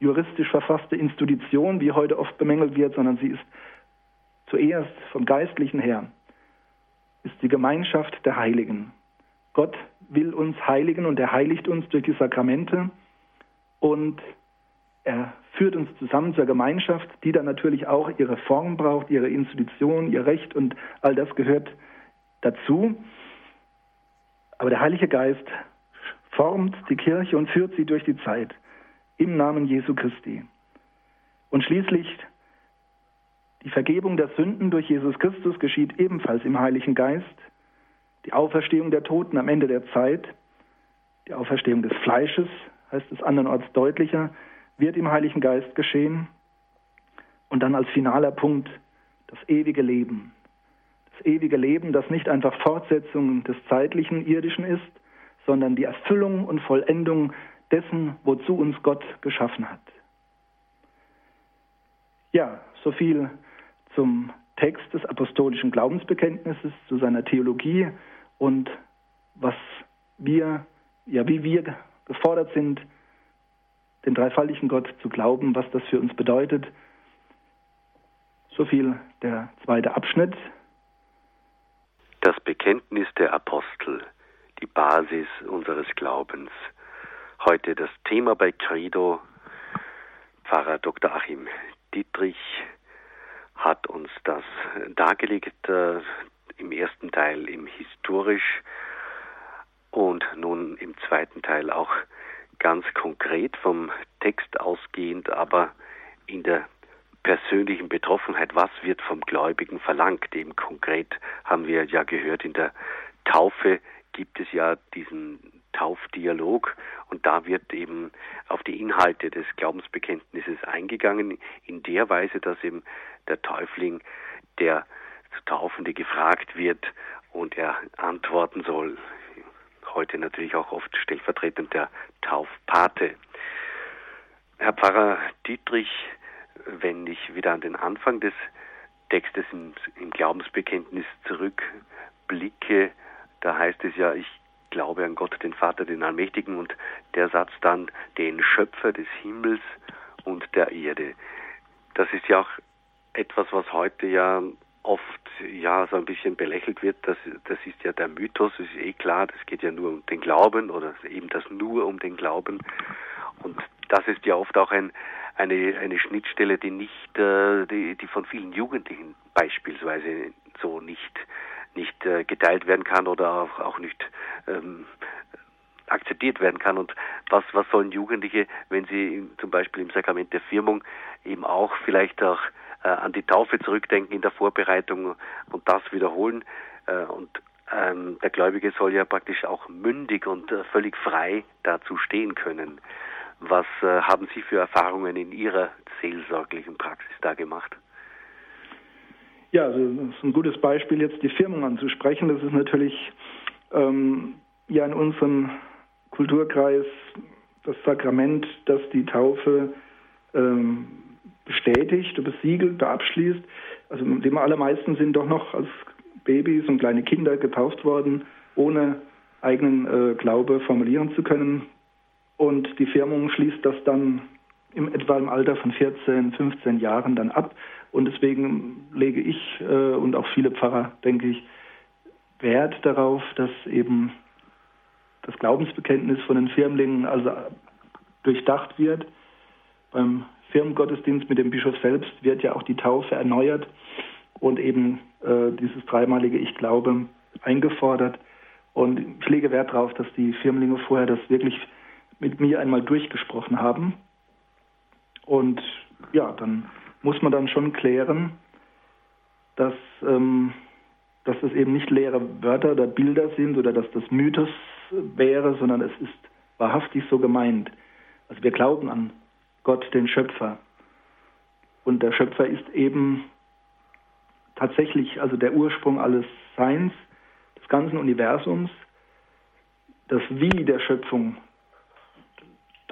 juristisch verfasste Institution, wie heute oft bemängelt wird, sondern sie ist Zuerst vom Geistlichen her ist die Gemeinschaft der Heiligen. Gott will uns heiligen und er heiligt uns durch die Sakramente und er führt uns zusammen zur Gemeinschaft, die dann natürlich auch ihre Form braucht, ihre Institution, ihr Recht und all das gehört dazu. Aber der Heilige Geist formt die Kirche und führt sie durch die Zeit im Namen Jesu Christi. Und schließlich die Vergebung der Sünden durch Jesus Christus geschieht ebenfalls im Heiligen Geist. Die Auferstehung der Toten am Ende der Zeit, die Auferstehung des Fleisches, heißt es andernorts deutlicher, wird im Heiligen Geist geschehen. Und dann als finaler Punkt das ewige Leben. Das ewige Leben, das nicht einfach Fortsetzung des zeitlichen, irdischen ist, sondern die Erfüllung und Vollendung dessen, wozu uns Gott geschaffen hat. Ja, so viel zum Text des apostolischen Glaubensbekenntnisses, zu seiner Theologie und was wir, ja, wie wir gefordert sind, den dreifaltigen Gott zu glauben, was das für uns bedeutet. So viel der zweite Abschnitt. Das Bekenntnis der Apostel, die Basis unseres Glaubens. Heute das Thema bei Credo. Pfarrer Dr. Achim Dietrich hat uns das dargelegt äh, im ersten Teil im historisch und nun im zweiten Teil auch ganz konkret vom Text ausgehend, aber in der persönlichen Betroffenheit, was wird vom Gläubigen verlangt? Eben konkret haben wir ja gehört, in der Taufe gibt es ja diesen Taufdialog und da wird eben auf die Inhalte des Glaubensbekenntnisses eingegangen, in der Weise, dass eben der Täufling, der zu Taufende gefragt wird, und er antworten soll. Heute natürlich auch oft stellvertretend der Taufpate. Herr Pfarrer Dietrich, wenn ich wieder an den Anfang des Textes im, im Glaubensbekenntnis zurückblicke, da heißt es ja, ich glaube an Gott, den Vater, den Allmächtigen und der Satz dann, den Schöpfer des Himmels und der Erde. Das ist ja auch etwas, was heute ja oft ja so ein bisschen belächelt wird. Das, das ist ja der Mythos, ist eh klar, das geht ja nur um den Glauben oder eben das nur um den Glauben. Und das ist ja oft auch ein, eine, eine Schnittstelle, die nicht, äh, die, die von vielen Jugendlichen beispielsweise so nicht, nicht äh, geteilt werden kann oder auch, auch nicht ähm, akzeptiert werden kann. Und was, was sollen Jugendliche, wenn sie zum Beispiel im Sakrament der Firmung eben auch vielleicht auch äh, an die Taufe zurückdenken in der Vorbereitung und das wiederholen. Äh, und ähm, der Gläubige soll ja praktisch auch mündig und äh, völlig frei dazu stehen können. Was äh, haben Sie für Erfahrungen in Ihrer seelsorglichen Praxis da gemacht? Ja, also das ist ein gutes Beispiel, jetzt die Firmung anzusprechen. Das ist natürlich ähm, ja in unserem Kulturkreis das Sakrament, das die Taufe ähm, bestätigt, besiegelt, abschließt. Also die allermeisten sind doch noch als Babys und kleine Kinder getauft worden, ohne eigenen äh, Glaube formulieren zu können. Und die Firmung schließt das dann im, etwa im Alter von 14, 15 Jahren dann ab. Und deswegen lege ich äh, und auch viele Pfarrer, denke ich, Wert darauf, dass eben das Glaubensbekenntnis von den Firmlingen also durchdacht wird. Beim Firmengottesdienst mit dem Bischof selbst wird ja auch die Taufe erneuert und eben äh, dieses dreimalige Ich glaube eingefordert. Und ich lege Wert darauf, dass die Firmlinge vorher das wirklich mit mir einmal durchgesprochen haben. Und ja, dann muss man dann schon klären, dass, ähm, dass das eben nicht leere Wörter oder Bilder sind oder dass das Mythos wäre, sondern es ist wahrhaftig so gemeint. Also wir glauben an Gott, den Schöpfer. Und der Schöpfer ist eben tatsächlich also der Ursprung alles Seins, des ganzen Universums. Das Wie der Schöpfung,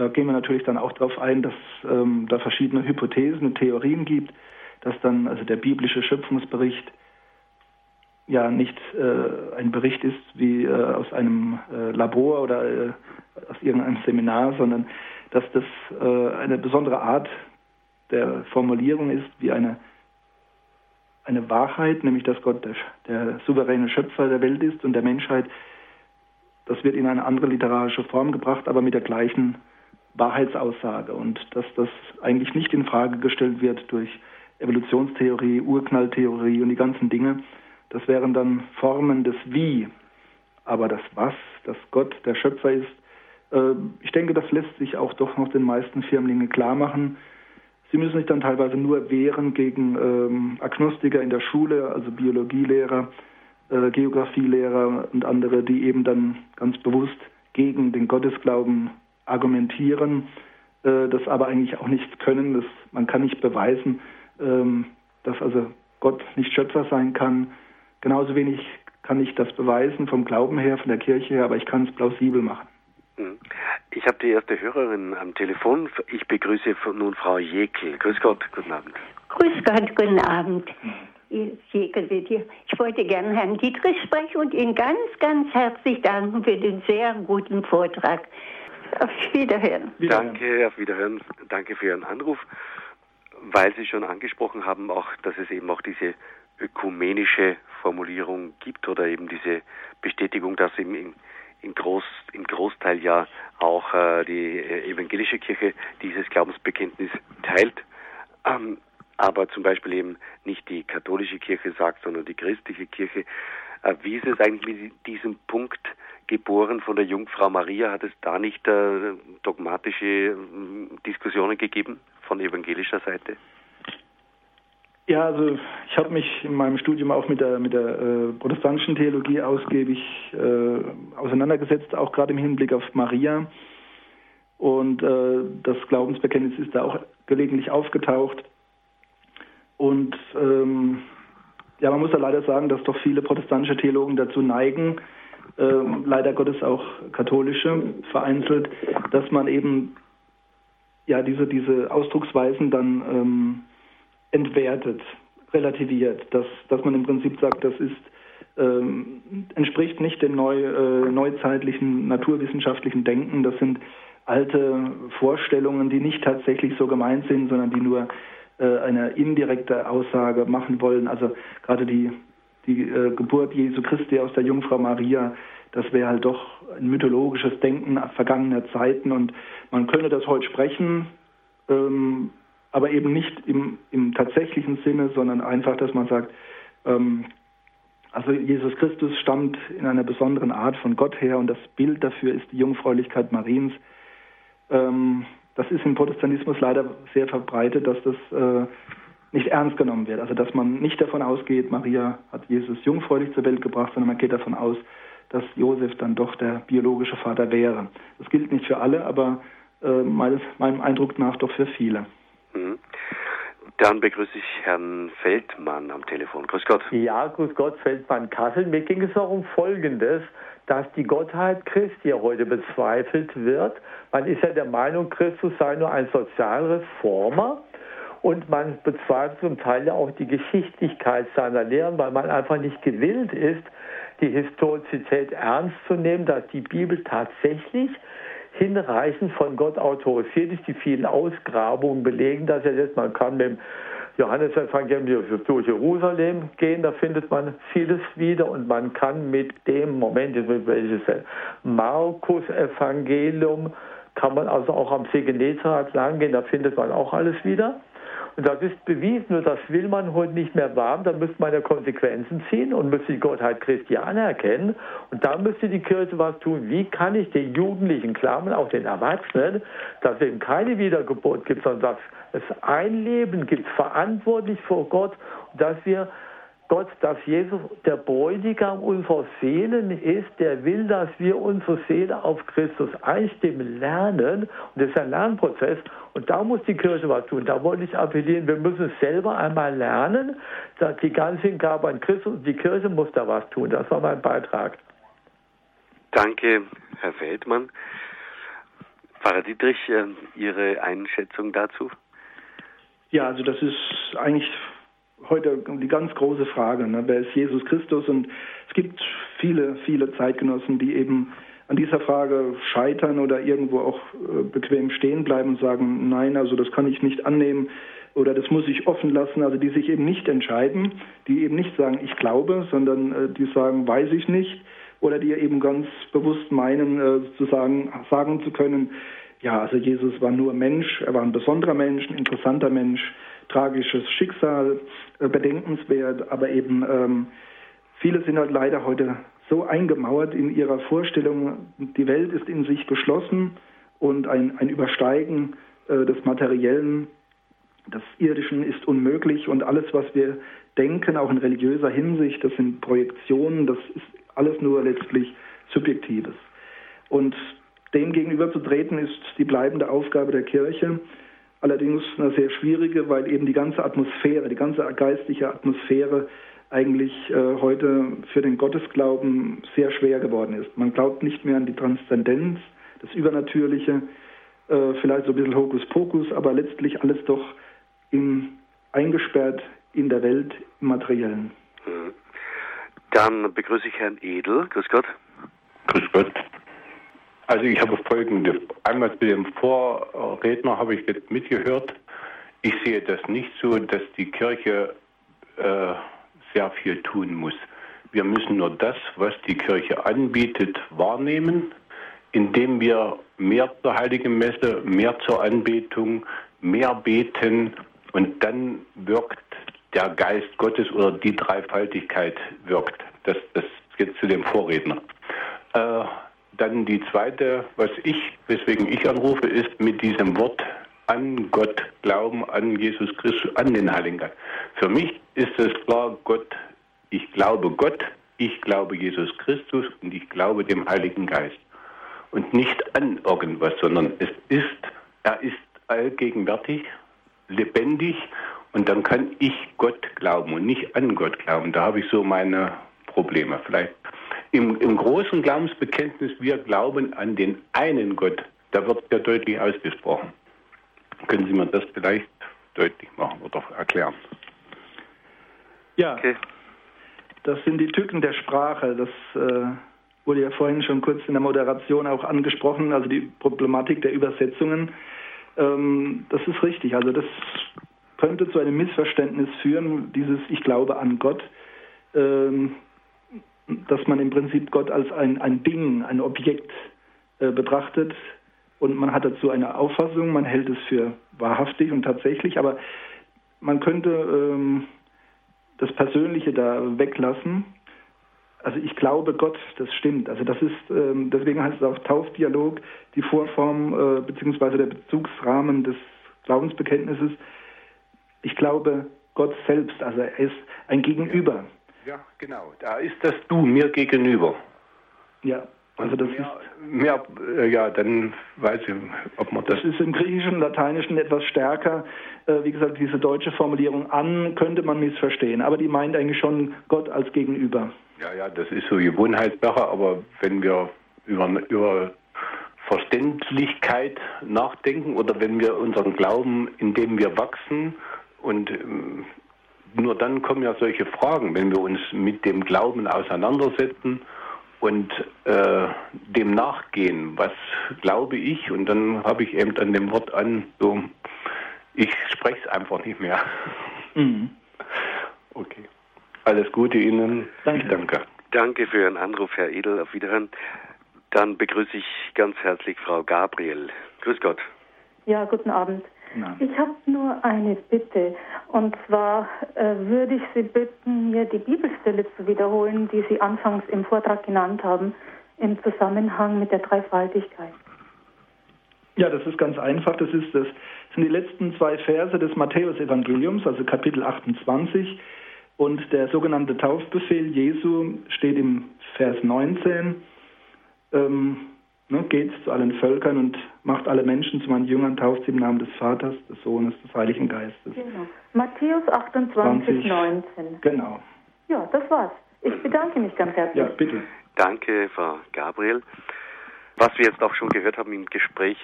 da gehen wir natürlich dann auch darauf ein, dass ähm, da verschiedene Hypothesen und Theorien gibt, dass dann also der biblische Schöpfungsbericht ja nicht äh, ein Bericht ist wie äh, aus einem äh, Labor oder äh, aus irgendeinem Seminar, sondern dass das äh, eine besondere Art der Formulierung ist, wie eine, eine Wahrheit, nämlich dass Gott der, der souveräne Schöpfer der Welt ist und der Menschheit. Das wird in eine andere literarische Form gebracht, aber mit der gleichen Wahrheitsaussage und dass das eigentlich nicht in Frage gestellt wird durch Evolutionstheorie, Urknalltheorie und die ganzen Dinge, das wären dann Formen des Wie. Aber das Was, dass Gott der Schöpfer ist, äh, ich denke, das lässt sich auch doch noch den meisten Firmlinge klar machen. Sie müssen sich dann teilweise nur wehren gegen ähm, Agnostiker in der Schule, also Biologielehrer, äh, Geografielehrer und andere, die eben dann ganz bewusst gegen den Gottesglauben argumentieren, äh, das aber eigentlich auch nicht können. Das, man kann nicht beweisen, ähm, dass also Gott nicht Schöpfer sein kann. Genauso wenig kann ich das beweisen vom Glauben her, von der Kirche her, aber ich kann es plausibel machen. Hm. Ich habe die erste Hörerin am Telefon. Ich begrüße nun Frau Jekel. Grüß Gott, guten Abend. Grüß Gott, guten Abend. Jekel wird hier. Ich wollte gerne Herrn Dietrich sprechen und Ihnen ganz, ganz herzlich danken für den sehr guten Vortrag. Auf Wiederhören. Danke, auf Wiederhören. Danke für Ihren Anruf. Weil Sie schon angesprochen haben, auch, dass es eben auch diese ökumenische Formulierung gibt oder eben diese Bestätigung, dass im, im, im, Groß, im Großteil ja auch äh, die äh, evangelische Kirche dieses Glaubensbekenntnis teilt. Ähm, aber zum Beispiel eben nicht die katholische Kirche sagt, sondern die christliche Kirche. Wie ist es eigentlich mit diesem Punkt geboren von der Jungfrau Maria? Hat es da nicht äh, dogmatische äh, Diskussionen gegeben von evangelischer Seite? Ja, also ich habe mich in meinem Studium auch mit der, mit der äh, protestantischen Theologie ausgiebig äh, auseinandergesetzt, auch gerade im Hinblick auf Maria. Und äh, das Glaubensbekenntnis ist da auch gelegentlich aufgetaucht. Und ähm, ja, man muss ja leider sagen, dass doch viele protestantische Theologen dazu neigen, äh, leider Gottes auch katholische vereinzelt, dass man eben ja diese, diese Ausdrucksweisen dann ähm, entwertet, relativiert, dass, dass man im Prinzip sagt, das ist ähm, entspricht nicht dem neu, äh, neuzeitlichen naturwissenschaftlichen Denken. Das sind alte Vorstellungen, die nicht tatsächlich so gemeint sind, sondern die nur eine indirekte Aussage machen wollen. Also gerade die, die äh, Geburt Jesu Christi aus der Jungfrau Maria, das wäre halt doch ein mythologisches Denken vergangener Zeiten und man könnte das heute sprechen, ähm, aber eben nicht im, im tatsächlichen Sinne, sondern einfach, dass man sagt, ähm, also Jesus Christus stammt in einer besonderen Art von Gott her und das Bild dafür ist die Jungfräulichkeit Mariens. Ähm, das ist im Protestantismus leider sehr verbreitet, dass das äh, nicht ernst genommen wird. Also dass man nicht davon ausgeht, Maria hat Jesus jungfräulich zur Welt gebracht, sondern man geht davon aus, dass Josef dann doch der biologische Vater wäre. Das gilt nicht für alle, aber äh, meines, meinem Eindruck nach doch für viele. Mhm. Dann begrüße ich Herrn Feldmann am Telefon. Grüß Gott. Ja, grüß Gott, Feldmann Kassel. Mir ging es auch um Folgendes, dass die Gottheit Christi heute bezweifelt wird. Man ist ja der Meinung, Christus sei nur ein Sozialreformer. Und man bezweifelt zum Teil ja auch die Geschichtlichkeit seiner Lehren, weil man einfach nicht gewillt ist, die Historizität ernst zu nehmen, dass die Bibel tatsächlich hinreichend von Gott autorisiert ist. Die vielen Ausgrabungen belegen das ja jetzt. Man kann mit dem Johannesevangelium durch Jerusalem gehen, da findet man vieles wieder und man kann mit dem Moment, welches Markus-Evangelium, kann man also auch am See Genezareth lang gehen, da findet man auch alles wieder. Das ist bewiesen, nur das will man heute nicht mehr wahren. Da müsste man ja Konsequenzen ziehen und müsste die Gottheit Christi anerkennen. Und da müsste die Kirche was tun. Wie kann ich den Jugendlichen klammern, auch den Erwachsenen, dass es eben keine Wiedergeburt gibt, sondern dass es ein Leben gibt, verantwortlich vor Gott, dass wir Gott, dass Jesus der Bräutigam unserer Seelen ist, der will, dass wir unsere Seele auf Christus einstimmen lernen. Und das ist ein Lernprozess. Und da muss die Kirche was tun. Da wollte ich appellieren, wir müssen es selber einmal lernen. Dass die ganze Hingabe an Christus, die Kirche muss da was tun. Das war mein Beitrag. Danke, Herr Feldmann. Pfarrer Dietrich, äh, Ihre Einschätzung dazu? Ja, also das ist eigentlich heute die ganz große Frage, ne? wer ist Jesus Christus? Und es gibt viele, viele Zeitgenossen, die eben an dieser Frage scheitern oder irgendwo auch äh, bequem stehen bleiben und sagen, nein, also das kann ich nicht annehmen oder das muss ich offen lassen, also die sich eben nicht entscheiden, die eben nicht sagen, ich glaube, sondern äh, die sagen, weiß ich nicht oder die eben ganz bewusst meinen, äh, zu sagen, sagen zu können, ja, also Jesus war nur Mensch, er war ein besonderer Mensch, ein interessanter Mensch, tragisches Schicksal, äh, bedenkenswert, aber eben ähm, viele sind halt leider heute so eingemauert in ihrer Vorstellung, die Welt ist in sich geschlossen und ein, ein Übersteigen äh, des Materiellen, des Irdischen ist unmöglich und alles, was wir denken, auch in religiöser Hinsicht, das sind Projektionen, das ist alles nur letztlich Subjektives. Und dem gegenüberzutreten ist die bleibende Aufgabe der Kirche, allerdings eine sehr schwierige, weil eben die ganze Atmosphäre, die ganze geistliche Atmosphäre eigentlich äh, heute für den Gottesglauben sehr schwer geworden ist. Man glaubt nicht mehr an die Transzendenz, das Übernatürliche, äh, vielleicht so ein bisschen Hokuspokus, aber letztlich alles doch in, eingesperrt in der Welt, im Materiellen. Mhm. Dann begrüße ich Herrn Edel. Grüß Gott. Grüß Gott. Also ich habe folgende, einmal zu dem Vorredner habe ich jetzt mitgehört. Ich sehe das nicht so, dass die Kirche äh, sehr viel tun muss. Wir müssen nur das, was die Kirche anbietet, wahrnehmen, indem wir mehr zur Heiligen Messe, mehr zur Anbetung, mehr beten und dann wirkt der Geist Gottes oder die Dreifaltigkeit wirkt. Das, das geht zu dem Vorredner. Äh, dann die zweite, was ich, weswegen ich anrufe, ist mit diesem Wort an Gott glauben, an Jesus Christus, an den Heiligen Geist. Für mich ist es klar, Gott, ich glaube Gott, ich glaube Jesus Christus und ich glaube dem Heiligen Geist. Und nicht an irgendwas, sondern es ist, er ist allgegenwärtig, lebendig Und dann kann ich Gott glauben und nicht an Gott glauben. Da habe ich so meine Probleme. Vielleicht im, im großen Glaubensbekenntnis, wir glauben an den einen Gott, da wird ja deutlich ausgesprochen. Können Sie mir das vielleicht deutlich machen oder erklären? Ja, okay. das sind die Tücken der Sprache. Das äh, wurde ja vorhin schon kurz in der Moderation auch angesprochen, also die Problematik der Übersetzungen. Ähm, das ist richtig. Also das könnte zu einem Missverständnis führen, dieses Ich glaube an Gott, ähm, dass man im Prinzip Gott als ein, ein Ding, ein Objekt äh, betrachtet und man hat dazu eine Auffassung, man hält es für wahrhaftig und tatsächlich, aber man könnte ähm, das Persönliche da weglassen. Also ich glaube Gott, das stimmt. Also das ist, ähm, deswegen heißt es auch Taufdialog, die Vorform äh, beziehungsweise der Bezugsrahmen des Glaubensbekenntnisses. Ich glaube Gott selbst, also er ist ein Gegenüber. Ja, genau. Da ist das Du mir gegenüber. Ja, also das mehr, ist. Mehr, äh, ja, dann weiß ich, ob man das. Das ist im Griechischen und Lateinischen etwas stärker. Äh, wie gesagt, diese deutsche Formulierung an könnte man missverstehen, aber die meint eigentlich schon Gott als Gegenüber. Ja, ja, das ist so Gewohnheitssache, aber wenn wir über, über Verständlichkeit nachdenken oder wenn wir unseren Glauben, indem wir wachsen und ähm, nur dann kommen ja solche Fragen, wenn wir uns mit dem Glauben auseinandersetzen und äh, dem nachgehen, was glaube ich, und dann habe ich eben an dem Wort an, so, ich spreche es einfach nicht mehr. Mhm. Okay. Alles Gute Ihnen. Danke. danke. Danke für Ihren Anruf, Herr Edel. Auf Wiederhören. Dann begrüße ich ganz herzlich Frau Gabriel. Grüß Gott. Ja, guten Abend. Nein. Ich habe nur eine Bitte. Und zwar äh, würde ich Sie bitten, mir die Bibelstelle zu wiederholen, die Sie anfangs im Vortrag genannt haben, im Zusammenhang mit der Dreifaltigkeit. Ja, das ist ganz einfach. Das, ist, das sind die letzten zwei Verse des Matthäusevangeliums, also Kapitel 28. Und der sogenannte Taufbefehl Jesu steht im Vers 19. Ähm, Ne, geht zu allen Völkern und macht alle Menschen zu meinen Jüngern, tauft sie im Namen des Vaters, des Sohnes, des Heiligen Geistes. Genau. Matthäus 28, 20, 19. Genau. Ja, das war's. Ich bedanke mich ganz herzlich. Ja, bitte. Danke, Frau Gabriel. Was wir jetzt auch schon gehört haben im Gespräch,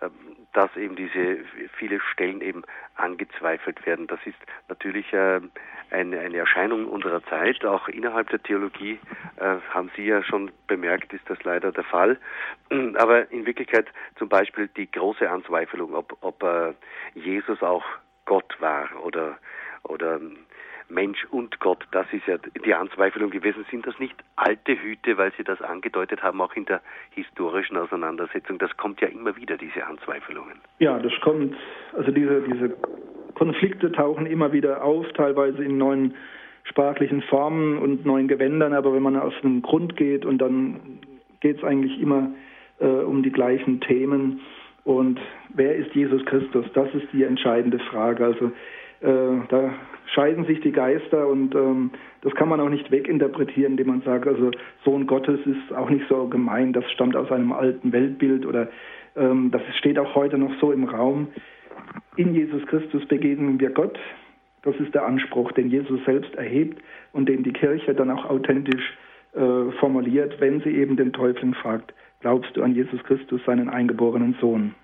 ähm, dass eben diese viele Stellen eben angezweifelt werden. Das ist natürlich äh, eine, Erscheinung unserer Zeit. Auch innerhalb der Theologie äh, haben Sie ja schon bemerkt, ist das leider der Fall. Aber in Wirklichkeit zum Beispiel die große Anzweifelung, ob, ob äh, Jesus auch Gott war oder oder Mensch und Gott, das ist ja die Anzweifelung gewesen. Sind das nicht alte Hüte, weil Sie das angedeutet haben, auch in der historischen Auseinandersetzung? Das kommt ja immer wieder, diese Anzweifelungen. Ja, das kommt, also diese, diese Konflikte tauchen immer wieder auf, teilweise in neuen sprachlichen Formen und neuen Gewändern, aber wenn man auf den Grund geht und dann geht es eigentlich immer äh, um die gleichen Themen. Und wer ist Jesus Christus? Das ist die entscheidende Frage. Also da scheiden sich die Geister und ähm, das kann man auch nicht weginterpretieren, indem man sagt, also Sohn Gottes ist auch nicht so gemein, das stammt aus einem alten Weltbild oder ähm, das steht auch heute noch so im Raum. In Jesus Christus begegnen wir Gott. Das ist der Anspruch, den Jesus selbst erhebt und den die Kirche dann auch authentisch äh, formuliert, wenn sie eben den Teufel fragt, glaubst du an Jesus Christus, seinen eingeborenen Sohn?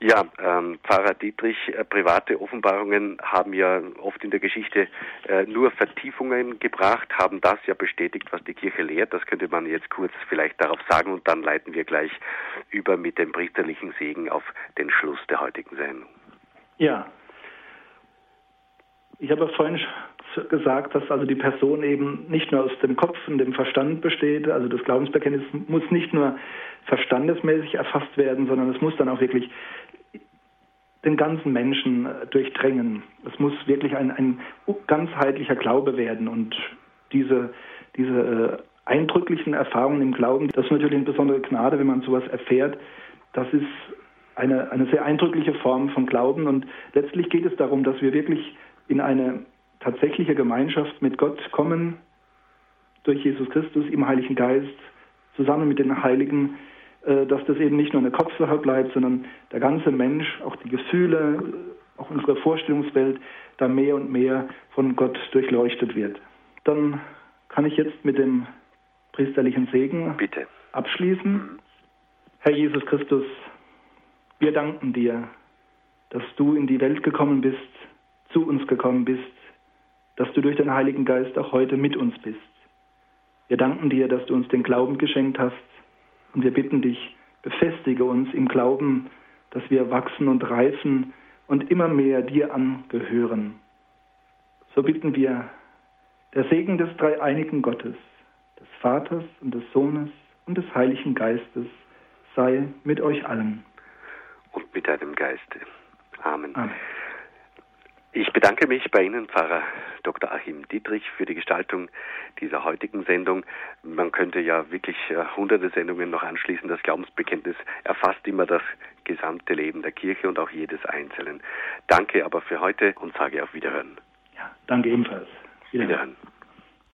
Ja, ähm, Pfarrer Dietrich, äh, private Offenbarungen haben ja oft in der Geschichte äh, nur Vertiefungen gebracht, haben das ja bestätigt, was die Kirche lehrt. Das könnte man jetzt kurz vielleicht darauf sagen und dann leiten wir gleich über mit dem priesterlichen Segen auf den Schluss der heutigen Sendung. Ja. Ich habe vorhin gesagt, dass also die Person eben nicht nur aus dem Kopf und dem Verstand besteht. Also das Glaubensbekenntnis muss nicht nur verstandesmäßig erfasst werden, sondern es muss dann auch wirklich den ganzen Menschen äh, durchdrängen. Es muss wirklich ein, ein ganzheitlicher Glaube werden und diese, diese äh, eindrücklichen Erfahrungen im Glauben, das ist natürlich eine besondere Gnade, wenn man sowas erfährt. Das ist eine, eine sehr eindrückliche Form von Glauben und letztlich geht es darum, dass wir wirklich in eine tatsächliche Gemeinschaft mit Gott kommen, durch Jesus Christus im Heiligen Geist, zusammen mit den Heiligen, dass das eben nicht nur eine Kopfsache bleibt, sondern der ganze Mensch, auch die Gefühle, auch auch unsere Vorstellungswelt da mehr und mehr von Gott durchleuchtet wird. Dann kann ich jetzt mit dem priesterlichen Segen Bitte. abschließen. Herr Jesus Christus, wir danken dir, dass du in die Welt gekommen bist, zu uns gekommen bist, dass du durch den Heiligen Geist auch heute mit uns bist. Wir danken dir, dass du uns den Glauben geschenkt hast und wir bitten dich, befestige uns im Glauben, dass wir wachsen und reifen und immer mehr dir angehören. So bitten wir, der Segen des dreieinigen Gottes, des Vaters und des Sohnes und des Heiligen Geistes sei mit euch allen. Und mit deinem Geiste. Amen. Amen. Ich bedanke mich bei Ihnen, Pfarrer Dr. Achim Dietrich, für die Gestaltung dieser heutigen Sendung. Man könnte ja wirklich äh, hunderte Sendungen noch anschließen. Das Glaubensbekenntnis erfasst immer das gesamte Leben der Kirche und auch jedes Einzelnen. Danke aber für heute und sage auf Wiederhören. Ja, danke ebenfalls. Wiederhören. Wiederhören.